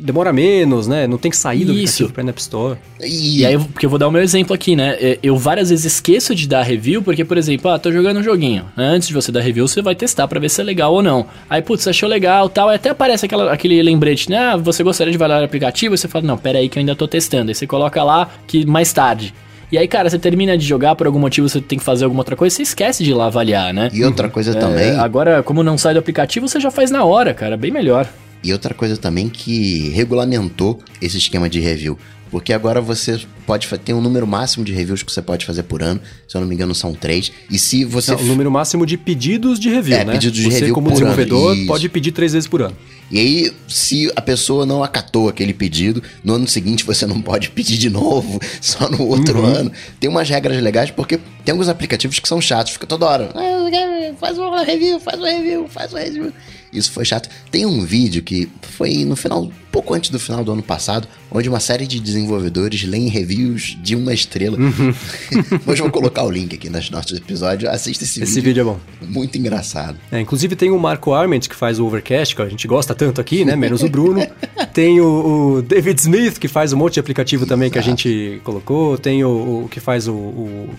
demora menos, né? Não tem que sair do aplicativo App Store. E... e aí, porque eu vou dar o meu exemplo aqui, né? É, eu várias vezes esqueço de dar review, porque, por exemplo, ah, tô jogando um joguinho. Antes de você dar review, você vai testar para ver se é legal ou não. Aí, putz, você achou legal tal. Aí até aparece aquela, aquele lembrete, né? Ah, você gostaria de avaliar o aplicativo? E você fala, não, pera aí que eu ainda tô testando. Aí você coloca lá que mais tarde. E aí, cara, você termina de jogar, por algum motivo você tem que fazer alguma outra coisa, você esquece de ir lá avaliar, né? E outra coisa é, também. Agora, como não sai do aplicativo, você já faz na hora, cara, bem melhor. E outra coisa também que regulamentou esse esquema de review. Porque agora você pode ter um número máximo de reviews que você pode fazer por ano. Se eu não me engano, são três. E se você. Não, o número máximo de pedidos de review, é, né? Pedidos de você, review como desenvolvedor, pode pedir três vezes por ano. E aí, se a pessoa não acatou aquele pedido, no ano seguinte você não pode pedir de novo, só no outro uhum. ano. Tem umas regras legais, porque tem alguns aplicativos que são chatos, fica toda hora. Ah, faz uma review, faz uma review, faz uma review. Isso foi chato. Tem um vídeo que foi no final, pouco antes do final do ano passado, onde uma série de desenvolvedores leem reviews de uma estrela. Uhum. Hoje eu vou colocar o link aqui nos nossos episódios. Assista esse, esse vídeo. Esse vídeo é bom. Muito engraçado. É, inclusive tem o Marco Arment, que faz o Overcast, que a gente gosta tanto aqui, né? Menos o Bruno. tem o, o, David Smith, que faz um monte de aplicativo também que a gente colocou. Tem o, o que faz o, o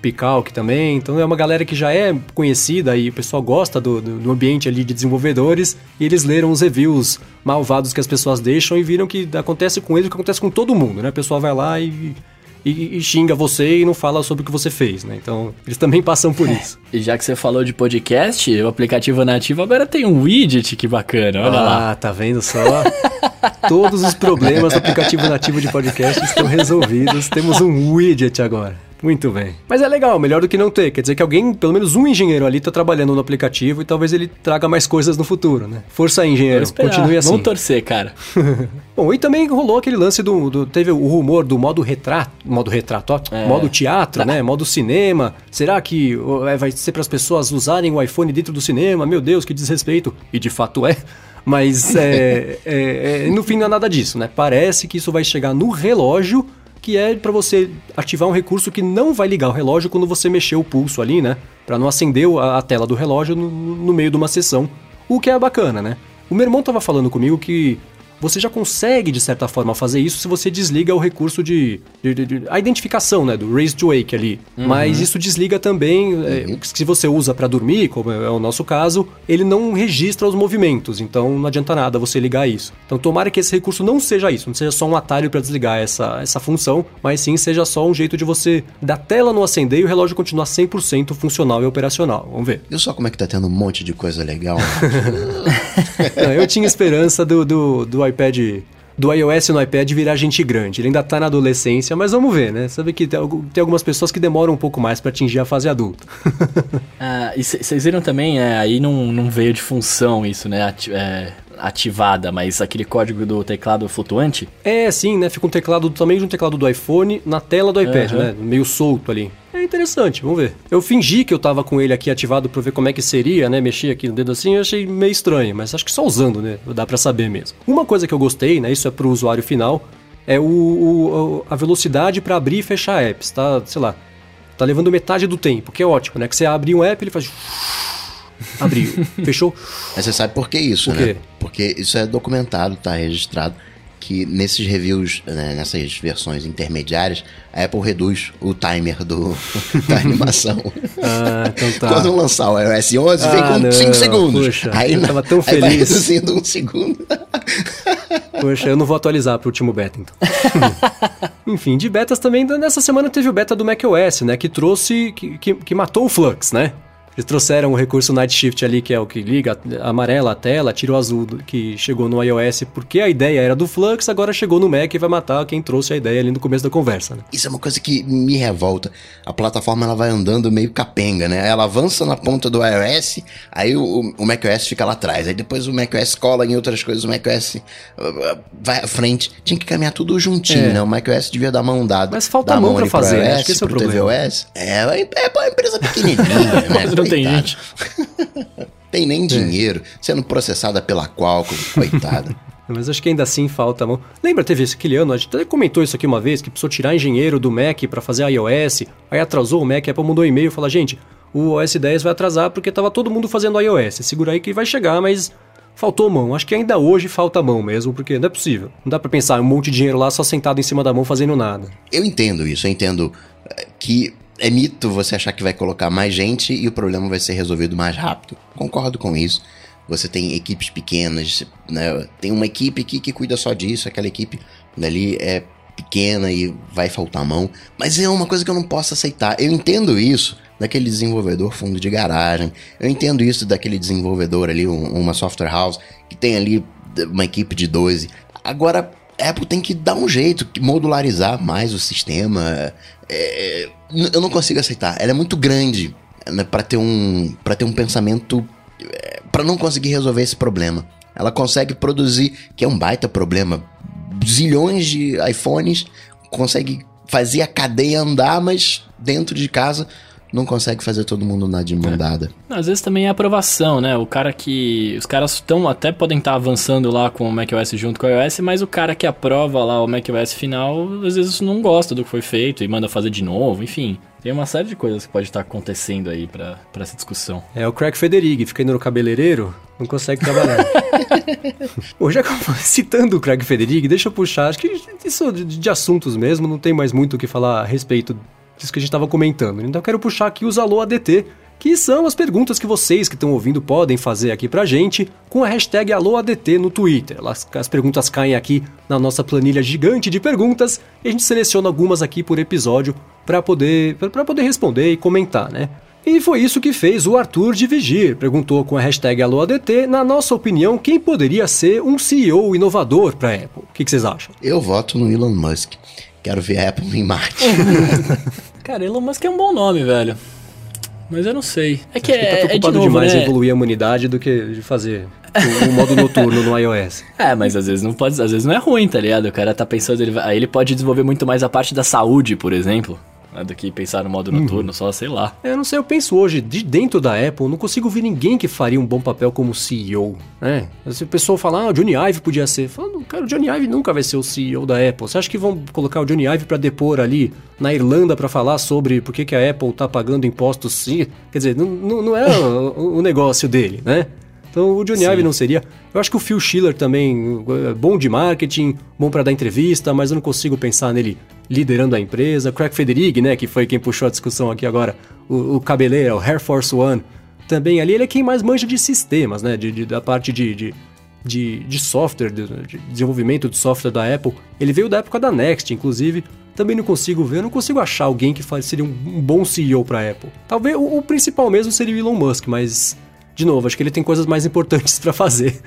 Picalc também. Então é uma galera que já é conhecida e o pessoal gosta do, do, do, ambiente ali de desenvolvedores. E eles leram os reviews malvados que as pessoas deixam e viram que acontece com eles o que acontece com todo mundo, né? O pessoal vai lá e, e, e, xinga você e não fala sobre o que você fez, né? Então eles também passam por é. isso. E já que você falou de podcast, o aplicativo nativo agora tem um widget, que bacana, olha ah, lá. Ah, tá vendo só? Todos os problemas do aplicativo nativo de podcast estão resolvidos. Temos um widget agora. Muito bem. Mas é legal, melhor do que não ter. Quer dizer que alguém, pelo menos um engenheiro ali, tá trabalhando no aplicativo e talvez ele traga mais coisas no futuro, né? Força aí, engenheiro. Continue assim. Vamos torcer, cara. Bom, e também rolou aquele lance do, do, Teve o rumor do modo retrato. Modo retrato, ó. É. Modo teatro, né? Modo cinema. Será que é, vai ser para as pessoas usarem o iPhone dentro do cinema? Meu Deus, que desrespeito. E de fato é. Mas é, é, é, no fim não é nada disso, né? Parece que isso vai chegar no relógio que é para você ativar um recurso que não vai ligar o relógio quando você mexer o pulso ali, né? Para não acender a, a, tela do relógio no, no, meio de uma sessão. O que é bacana, né? O meu irmão tava falando comigo que você já consegue, de certa forma, fazer isso se você desliga o recurso de, de, de, de a identificação, né, do Raise to Wake ali. Uhum. Mas isso desliga também, é, uhum. é, se você usa para dormir, como é o nosso caso, ele não registra os movimentos, então não adianta nada você ligar isso. Então tomara que esse recurso não seja isso, não seja só um atalho para desligar essa, essa função, mas sim seja só um jeito de você da tela não acender e o relógio continuar 100% funcional e operacional. Vamos ver. Viu só como é que tá tendo um monte de coisa legal? não, eu tinha esperança do, do, do iPad do iOS no iPad virar gente grande. Ele ainda tá na adolescência, mas vamos ver, né? Sabe que tem, algumas pessoas que demoram um pouco mais para atingir a fase adulta. ah, e vocês viram também, é, aí não, não veio de função isso, né? É, ativada, mas aquele código do teclado flutuante? É, sim, né? Fica um teclado também de um teclado do iPhone na tela do iPad, uhum. né? Meio solto ali. É interessante, vamos ver. Eu fingi que eu tava com ele aqui ativado pra ver como é que seria, né? Mexi aqui no dedo assim, eu achei meio estranho, mas acho que só usando, né? Dá pra saber mesmo. Uma coisa que eu gostei, né? Isso é pro usuário final, é o, o a velocidade para abrir e fechar apps, tá? Sei lá, tá levando metade do tempo, que é ótimo, né? Que você abre um app, ele faz abriu, fechou. Mas você sabe por que isso, por né? Porque isso é documentado, tá registrado que nesses reviews, né, nessas versões intermediárias, a Apple reduz o timer do, da animação. Ah, então tá. Quando lançar o iOS 11, ah, vem com 5 segundos. Puxa, aí, eu tava tão feliz. Aí vai reduzindo um segundo. Poxa, eu não vou atualizar pro último beta, então. Enfim, de betas também, nessa semana teve o beta do macOS, né, que trouxe, que, que, que matou o Flux, né? Eles trouxeram o recurso Night Shift ali, que é o que liga a amarela a tela, tira o azul que chegou no iOS, porque a ideia era do Flux, agora chegou no Mac e vai matar quem trouxe a ideia ali no começo da conversa, né? Isso é uma coisa que me revolta. A plataforma ela vai andando meio capenga, né? Ela avança na ponta do iOS, aí o, o macOS fica lá atrás. Aí depois o macOS cola em outras coisas, o macOS uh, uh, vai à frente. Tinha que caminhar tudo juntinho, é. né? O macOS devia dar mão dada. Mas falta mão, mão pra fazer, iOS, acho que esse é o problema. TVOS. É, é, é uma empresa pequenininha, né? Tem gente. tem nem dinheiro, sendo processada pela Qualcomm, coitada. Mas acho que ainda assim falta mão. Lembra, teve aquele ano, a gente até comentou isso aqui uma vez, que precisou tirar engenheiro do Mac para fazer iOS, aí atrasou o Mac, a Apple mandou um e-mail e falou, gente, o OS 10 vai atrasar porque tava todo mundo fazendo iOS, segura aí que vai chegar, mas faltou mão. Acho que ainda hoje falta mão mesmo, porque não é possível. Não dá para pensar um monte de dinheiro lá só sentado em cima da mão fazendo nada. Eu entendo isso, eu entendo eh, que é mito você achar que vai colocar mais gente e o problema vai ser resolvido mais rápido. Concordo com isso. Você tem equipes pequenas, né? Tem uma equipe aqui que cuida só disso, aquela equipe dali é pequena e vai faltar mão. Mas é uma coisa que eu não posso aceitar. Eu entendo isso daquele desenvolvedor fundo de garagem. Eu entendo isso daquele desenvolvedor ali, uma software house, que tem ali uma equipe de 12. Agora, Apple tem que dar um jeito, modularizar mais o sistema. É, eu não consigo aceitar. Ela é muito grande né, para ter um para ter um pensamento é, para não conseguir resolver esse problema. Ela consegue produzir, que é um baita problema, zilhões de iPhones, consegue fazer a cadeia andar, mas dentro de casa não consegue fazer todo mundo na de mão dada. É. Às vezes também é aprovação, né? O cara que. Os caras estão até podem estar tá avançando lá com o macOS junto com o iOS, mas o cara que aprova lá o macOS final, às vezes não gosta do que foi feito e manda fazer de novo, enfim. Tem uma série de coisas que pode estar acontecendo aí para essa discussão. É o Craig Federighi, fica indo no cabeleireiro, não consegue trabalhar. Bom, já citando o Craig Federighi, deixa eu puxar, acho que isso de, de assuntos mesmo, não tem mais muito o que falar a respeito disso que a gente estava comentando. Então eu quero puxar aqui os Alô ADT, que são as perguntas que vocês que estão ouvindo podem fazer aqui pra gente com a hashtag AlôADT no Twitter. As, as perguntas caem aqui na nossa planilha gigante de perguntas e a gente seleciona algumas aqui por episódio para poder, poder responder e comentar, né? E foi isso que fez o Arthur de Vigir. Perguntou com a hashtag AlôADT, na nossa opinião, quem poderia ser um CEO inovador para Apple. O que, que vocês acham? Eu voto no Elon Musk. Quero ver a Apple em Marte. Cara, Elon Musk é um bom nome, velho. Mas eu não sei. É que, Acho é, que tá preocupado é de novo, demais né? em evoluir a humanidade do que de fazer o, o modo noturno no iOS. É, mas às vezes não pode, às vezes não é ruim, tá ligado? O cara tá pensando, ele, aí ele pode desenvolver muito mais a parte da saúde, por exemplo do que pensar no modo noturno, uhum. só sei lá. É, eu não sei, eu penso hoje, de dentro da Apple, não consigo ver ninguém que faria um bom papel como CEO, né? Se o pessoal falar, ah, o Johnny Ive podia ser. Falando, cara, o Johnny Ive nunca vai ser o CEO da Apple. Você acha que vão colocar o Johnny Ive para depor ali na Irlanda para falar sobre por que, que a Apple tá pagando impostos sim? Quer dizer, não, não, não é o, o negócio dele, né? Então o Johnny Sim. Ive não seria. Eu acho que o Phil Schiller também é bom de marketing, bom pra dar entrevista, mas eu não consigo pensar nele liderando a empresa. Craig Federighi, né, que foi quem puxou a discussão aqui agora, o, o cabeleira, o Air Force One, também ali ele é quem mais manja de sistemas, né, de, de- da parte de, de, de, de software, de, de desenvolvimento de software da Apple. Ele veio da época da Next, inclusive. Também não consigo ver, não consigo achar alguém que seria um, bom CEO pra Apple. Talvez o, o principal mesmo seria o Elon Musk, mas de novo, acho que ele tem coisas mais importantes pra fazer.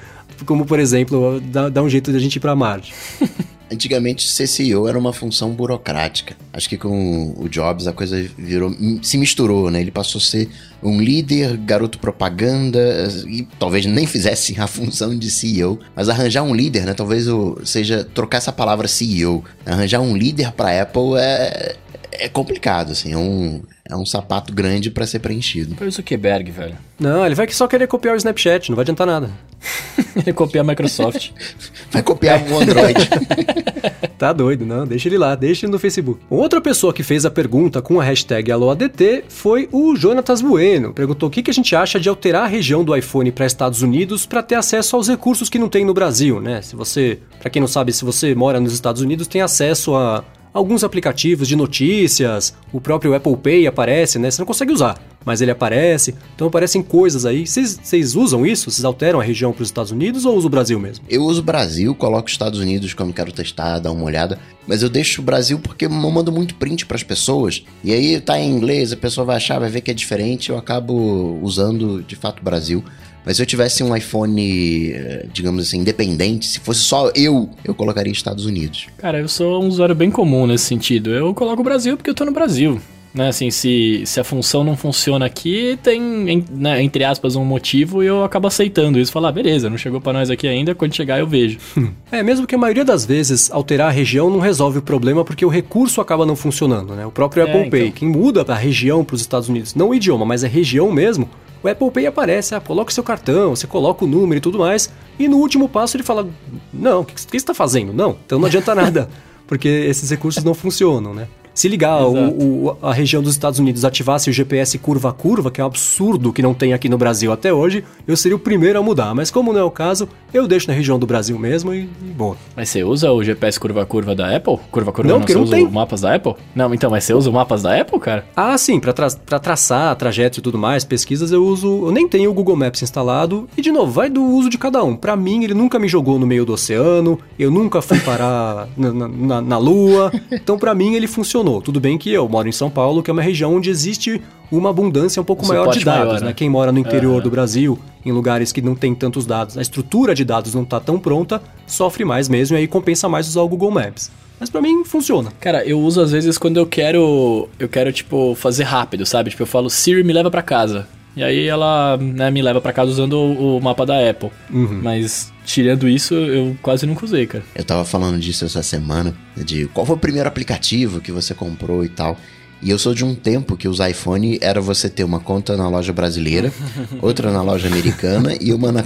Como, por exemplo, dar, um jeito de a gente ir pra Marte. Antigamente, ser CEO era uma função burocrática. Acho que com o Jobs a coisa virou, se misturou, né? Ele passou a ser um líder, garoto propaganda, e talvez nem fizesse a função de CEO, mas arranjar um líder, né? Talvez seja trocar essa palavra CEO. Arranjar um líder para Apple é, é complicado, assim, é um, é um sapato grande para ser preenchido. Foi o Zuckerberg, velho. Não, ele vai só querer copiar o Snapchat, não vai adiantar nada. Ele copia a Microsoft. Vai copiar o Android. Tá doido, não, deixa ele lá, deixa ele no Facebook. Outra pessoa que fez a pergunta com a hashtag AlôADT foi o Jonatas Bueno. Perguntou o que, que a gente acha de alterar a região do iPhone para Estados Unidos para ter acesso aos recursos que não tem no Brasil, né? Se você, para quem não sabe, se você mora nos Estados Unidos, tem acesso a alguns aplicativos de notícias, o próprio Apple Pay aparece, né? Você não consegue usar, mas ele aparece. Então aparecem coisas aí. Vocês usam isso? Vocês alteram a região para os Estados Unidos ou usa o Brasil mesmo? Eu uso o Brasil, coloco os Estados Unidos quando quero testar, dar uma olhada, mas eu deixo o Brasil porque eu mando muito print pras pessoas. E aí tá em inglês, a pessoa vai achar, vai ver que é diferente, eu acabo usando de fato o Brasil. Mas se eu tivesse um iPhone, eh, digamos assim, independente, se fosse só eu, eu colocaria Estados Unidos. Cara, eu sou um usuário bem comum nesse sentido. Eu coloco o Brasil porque eu tô no Brasil. Né, assim, se, se a função não funciona aqui, tem, né, entre aspas, um motivo e eu acabo aceitando isso. Falar, ah, beleza, não chegou pra nós aqui ainda, quando chegar eu vejo. É, mesmo que a maioria das vezes alterar a região não resolve o problema porque o recurso acaba não funcionando, né? O próprio É, Apple Pay, então. quem muda a região para os Estados Unidos, não o idioma, mas a região mesmo, o Apple Pay aparece, ah, coloca o seu cartão, você coloca o número e tudo mais, e no último passo ele fala, não, o que, que você está fazendo? Não, então não adianta nada, porque esses recursos não funcionam, né? Se ligar o, o- a região dos Estados Unidos ativasse o GPS curva a curva, que é um absurdo que não tem aqui no Brasil até hoje, eu seria o primeiro a mudar. Mas como não é o caso, eu deixo na região do Brasil mesmo e, e boa. Mas você usa o GPS curva a curva da Apple? Curva a curva Não, porque você não usa tem. o mapas da Apple? Não, então, mas você usa o mapas da Apple, cara? Ah, sim, para traçar trajetos e tudo mais, pesquisas, eu uso. Eu nem tenho o Google Maps instalado. E de novo, vai do uso de cada um. Pra mim, ele nunca me jogou no meio do oceano, eu nunca fui parar na, na- na- na Lua. Então, pra mim, ele funcionou. Tudo bem que eu moro em São Paulo, que é uma região onde existe uma abundância um pouco Um maior de dados, maior, né? né? Quem mora no interior Aham. do Brasil, em lugares que não tem tantos dados, a estrutura de dados não tá tão pronta, sofre mais mesmo, e aí compensa mais usar o Google Maps. Mas pra mim funciona. Cara, eu uso às vezes quando eu quero, eu quero tipo fazer rápido, sabe? Tipo, eu falo Siri me leva pra casa. E aí ela, né, me leva pra casa usando o, o mapa da Apple. Uhum. Mas tirando isso, eu quase nunca usei, cara. Eu tava falando disso essa semana, de qual foi o primeiro aplicativo que você comprou e tal. E eu sou de um tempo que os iPhone era você ter uma conta na loja brasileira, outra na loja americana e uma na,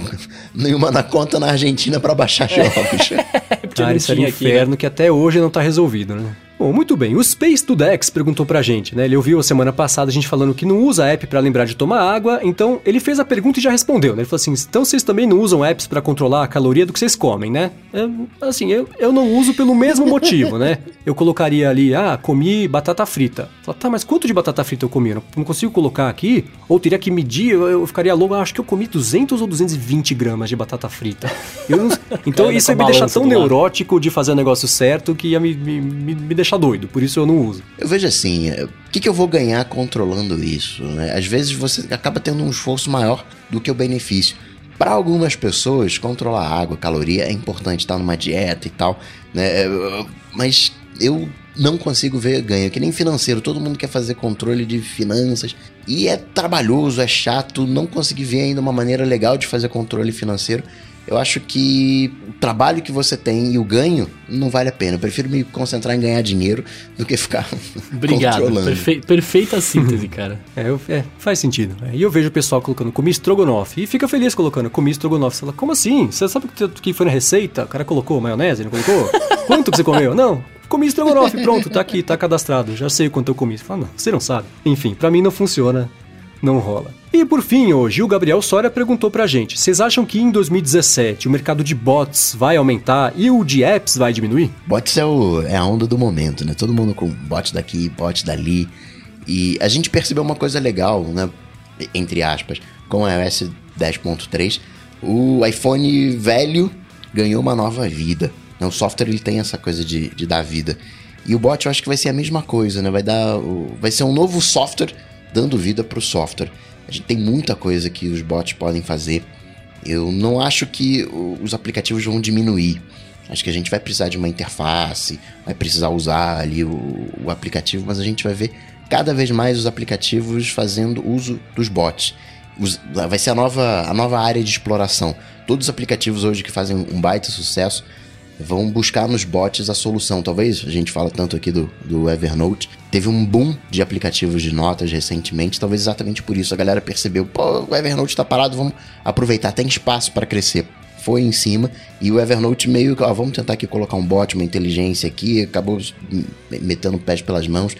e uma na conta na Argentina pra baixar jogos. Porque Ah, isso era um tinha aqui, né? inferno que até hoje não tá resolvido, né? Bom, muito bem. O Space do Dex perguntou pra gente, né? Ele ouviu a semana passada a gente falando que não usa app pra lembrar de tomar água, então ele fez a pergunta e já respondeu, né? Ele falou assim: então vocês também não usam apps pra controlar a caloria do que vocês comem, né? É, assim, eu, eu não uso pelo mesmo motivo, né? Eu colocaria ali, ah, comi batata frita. Fala, tá, mas quanto de batata frita eu comi? Eu não, consigo colocar aqui? Ou teria que medir? Eu, eu ficaria louco, ah, acho que eu comi 200 ou 220 gramas de batata frita. Não- então Cara, isso com ia a me deixar tão neurótico de fazer o negócio certo que ia me, me, me, me deixar doido. Por isso eu não uso. Eu vejo assim, é, o que, que eu vou ganhar controlando isso? né? Às vezes você acaba tendo um esforço maior do que o benefício. Para algumas pessoas, controlar água, caloria é importante, estar numa dieta e tal, né? É, Mas eu não consigo ver ganho, que nem financeiro, todo mundo quer fazer controle de finanças e é trabalhoso, é chato, não consegui ver ainda uma maneira legal de fazer controle financeiro. Eu acho que o trabalho que você tem e o ganho não vale a pena. Eu prefiro me concentrar em ganhar dinheiro do que ficar Obrigado. controlando. Perfe- perfeita síntese, cara. É, eu- é, faz sentido. E eu vejo o pessoal colocando comi estrogonofe e fica feliz colocando comi estrogonofe. Você fala, como assim? Você sabe que, que foi na receita? O cara colocou maionese, não colocou? Quanto que você comeu? Não. Comi estrogonofe, pronto, tá aqui, tá cadastrado. Já sei o quanto eu comi. Você fala, não, você não sabe. Enfim, pra mim não funciona. Não rola. E por fim, o Gil Gabriel Soria perguntou pra gente: vocês acham que em 2017 o mercado de bots vai aumentar e o de apps vai diminuir? Bots é, o, é a onda do momento, né? Todo mundo com bot daqui, bot dali. E a gente percebeu uma coisa legal, né? Entre aspas, com o iOS 10.3, o iPhone velho ganhou uma nova vida. Né? O software ele tem essa coisa de, de dar vida. E o bot eu acho que vai ser a mesma coisa, né? Vai dar. Vai ser um novo software dando vida para o software. A gente tem muita coisa que os bots podem fazer. Eu não acho que os aplicativos vão diminuir. Acho que a gente vai precisar de uma interface, vai precisar usar ali o, o aplicativo, mas a gente vai ver cada vez mais os aplicativos fazendo uso dos bots. vai ser a nova, a nova área de exploração. Todos os aplicativos hoje que fazem um baita sucesso vão buscar nos bots a solução. Talvez a gente fala tanto aqui do, do Evernote. Teve um boom de aplicativos de notas recentemente, talvez exatamente por isso a galera percebeu, pô, o Evernote está parado, vamos aproveitar, tem espaço para crescer. Foi em cima e o Evernote meio que, ó, vamos tentar aqui colocar um bot, uma inteligência aqui, acabou metendo o pé pelas mãos.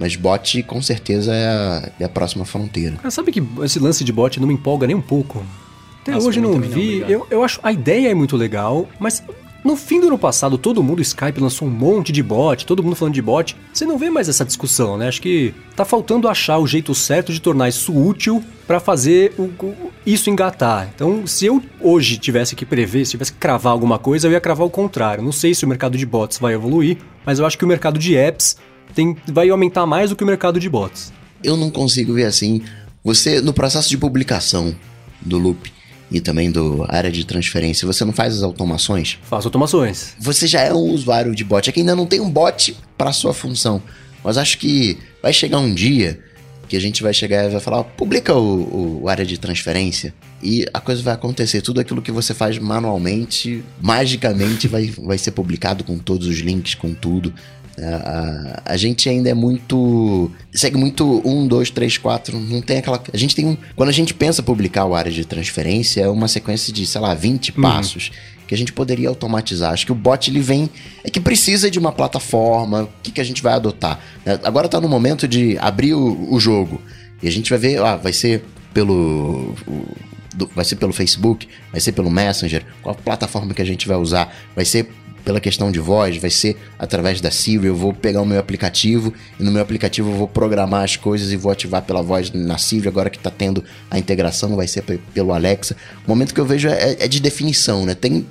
Mas bot com certeza é a, é a próxima fronteira. Cara, sabe que esse lance de bot não me empolga nem um pouco. Até Nossa, hoje não vi. Não, eu, eu acho a ideia é muito legal, mas no fim do ano passado, todo mundo, Skype lançou um monte de bot, todo mundo falando de bot. Você não vê mais essa discussão, né? Acho que tá faltando achar o jeito certo de tornar isso útil para fazer o, o, isso engatar. Então, se eu hoje tivesse que prever, se tivesse que cravar alguma coisa, eu ia cravar o contrário. Não sei se o mercado de bots vai evoluir, mas eu acho que o mercado de apps tem, vai aumentar mais do que o mercado de bots. Eu não consigo ver assim. Você, no processo de publicação do Loop, e também do área de transferência, você não faz as automações? Faço automações. Você já é um usuário de bot, é que ainda não tem um bot para sua função. Mas acho que vai chegar um dia que a gente vai chegar e vai falar, publica o, o, área de transferência e a coisa vai acontecer. Tudo aquilo que você faz manualmente, magicamente vai, vai ser publicado com todos os links, com tudo. A, a, a, gente ainda é muito. segue muito um, dois, três, quatro. Não tem aquela. A gente tem um. Quando a gente pensa publicar o área de transferência, é uma sequência de, sei lá, 20 uhum. passos que a gente poderia automatizar. Acho que o bot ele vem. É que precisa de uma plataforma. O que, que a gente vai adotar? É, agora tá no momento de abrir o, o jogo. E a gente vai ver, ah, vai ser pelo. O, do, vai ser pelo Facebook, vai ser pelo Messenger, qual plataforma que a gente vai usar, vai ser pela questão de voz, vai ser através da Siri. Eu vou pegar o meu aplicativo e no meu aplicativo eu vou programar as coisas e vou ativar pela voz na Siri. Agora que está tendo a integração, vai ser pelo Alexa. O momento que eu vejo é, é de definição, né? Tem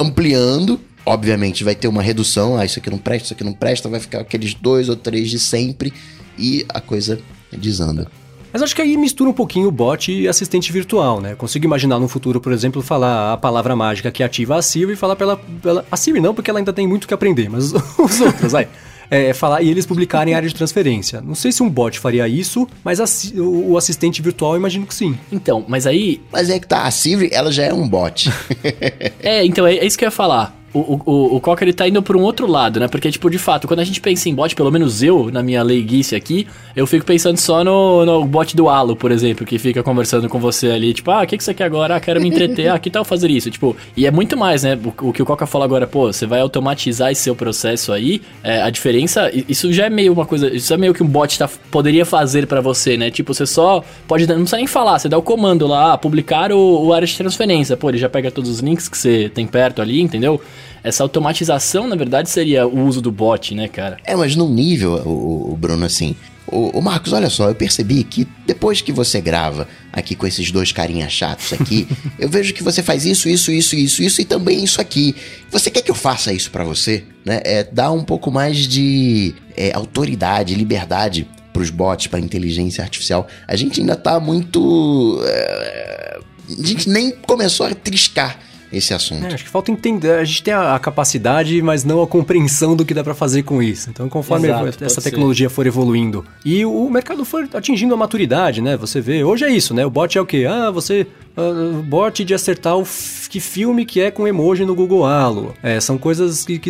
ampliando. Obviamente vai ter uma redução, ah, isso aqui não presta, isso aqui não presta, vai ficar aqueles dois ou três de sempre e a coisa desanda. Mas acho que aí mistura um pouquinho o bot e assistente virtual, né? Consigo imaginar no futuro, por exemplo, falar a palavra mágica que ativa a Siri e falar pela, pela. A Siri não, porque ela ainda tem muito que aprender, mas os outros, vai. É, falar e eles publicarem área de transferência. Não sei se um bot faria isso, mas a, o, o, assistente virtual eu imagino que sim. Então, mas aí. Mas é que tá, a Siri, ela já é um bot. é, então é, é isso que eu ia falar o, o, o Cocker ele tá indo pra um outro lado, né? Porque, tipo, de fato, quando a gente pensa em bot, pelo menos eu, na minha leiguice aqui, eu fico pensando só no, no bot do Halo, por exemplo, que fica conversando com você ali, tipo, ah, o que, que você quer agora? Ah, quero me entreter, ah, que tal fazer isso? Tipo, e é muito mais, né? O, o que o Coca falou agora, pô, você vai automatizar esse seu processo aí, é, a diferença, isso já é meio uma coisa, isso é meio que um bot tá, poderia fazer para você, né? Tipo, você só pode, não precisa nem falar, você dá o comando lá, ah, publicar o, o área de transferência, pô, ele já pega todos os links que você tem perto ali, entendeu? Essa automatização, na verdade, seria o uso do bot, né, cara? É, mas num nível, o, o Bruno, assim. O, o, Marcos, olha só, eu percebi que depois que você grava aqui com esses dois carinhas chatos aqui, eu vejo que você faz isso, isso, isso, isso, isso e também isso aqui. Você quer que eu faça isso para você? Né? É dar um pouco mais de é, autoridade, liberdade para os bots, para inteligência artificial. A gente ainda tá muito. É, a gente nem começou a triscar esse assunto. É, acho que falta entender. A gente tem a, capacidade, mas não a compreensão do que dá para fazer com isso. Então, conforme Exato, essa tecnologia ser. for evoluindo e o mercado for atingindo a maturidade, né? Você vê, hoje é isso, né? O bot é o quê? Ah, você uh, bot de acertar o que filme que é com emoji no Google Halo. É, são coisas que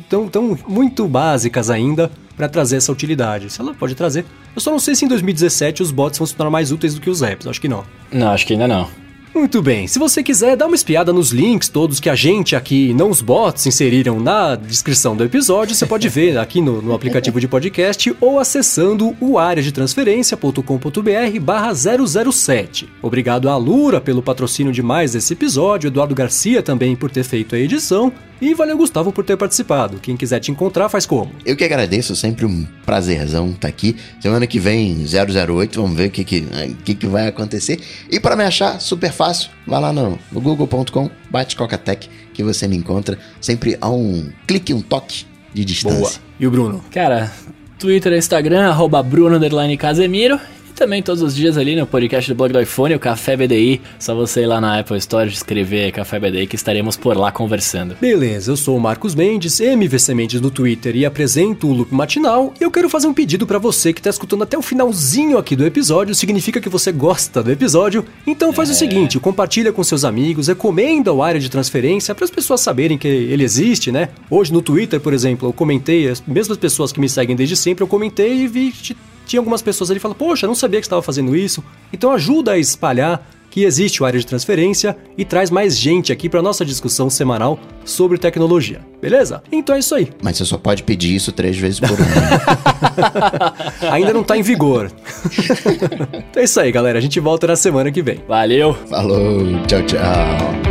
estão tão muito básicas ainda para trazer essa utilidade. Se ela pode trazer. Eu só não sei se em 2017 os bots vão se tornar mais úteis do que os apps. Acho que não. Não, acho que ainda não. Muito bem, se você quiser dar uma espiada nos links todos que a gente aqui, não os bots, inseriram na descrição do episódio, você pode ver aqui no, no aplicativo de podcast ou acessando o areadetransferência.com.br barra 007. Obrigado à Lura pelo patrocínio de mais esse episódio, Eduardo Garcia também por ter feito a edição e valeu Gustavo por ter participado. Quem quiser te encontrar faz como? Eu que agradeço, sempre um prazerzão estar tá aqui. Semana que vem 008, vamos ver o que, que, que, que vai acontecer. E para me achar, super fácil, vai lá no, no google.com, bate Cocatec, que você me encontra sempre a um clique, um toque de distância. Boa. E o Bruno? Cara, Twitter e Instagram, arroba Bruno Casemiro também todos os dias ali no podcast do blog do iPhone, o Café BDI. Só você ir lá na Apple Store escrever Café BDI que estaremos por lá conversando. Beleza, eu sou o Marcos Mendes, MVC Mendes no Twitter e apresento o Loop Matinal. E eu quero fazer um pedido para você que tá escutando até o finalzinho aqui do episódio. Significa que você gosta do episódio. Então faz é. o seguinte, compartilha com seus amigos, recomenda o área de transferência para as pessoas saberem que ele existe, né? Hoje no Twitter, por exemplo, eu comentei, as mesmas pessoas que me seguem desde sempre, eu comentei e vi tinha algumas pessoas ali que falam, poxa, não sabia que estava fazendo isso. Então ajuda a espalhar que existe o área de transferência e traz mais gente aqui para nossa discussão semanal sobre tecnologia. Beleza? Então é isso aí. Mas você só pode pedir isso três vezes por ano. Ainda não está em vigor. então é isso aí, galera. A gente volta na semana que vem. Valeu. Falou. Tchau, tchau.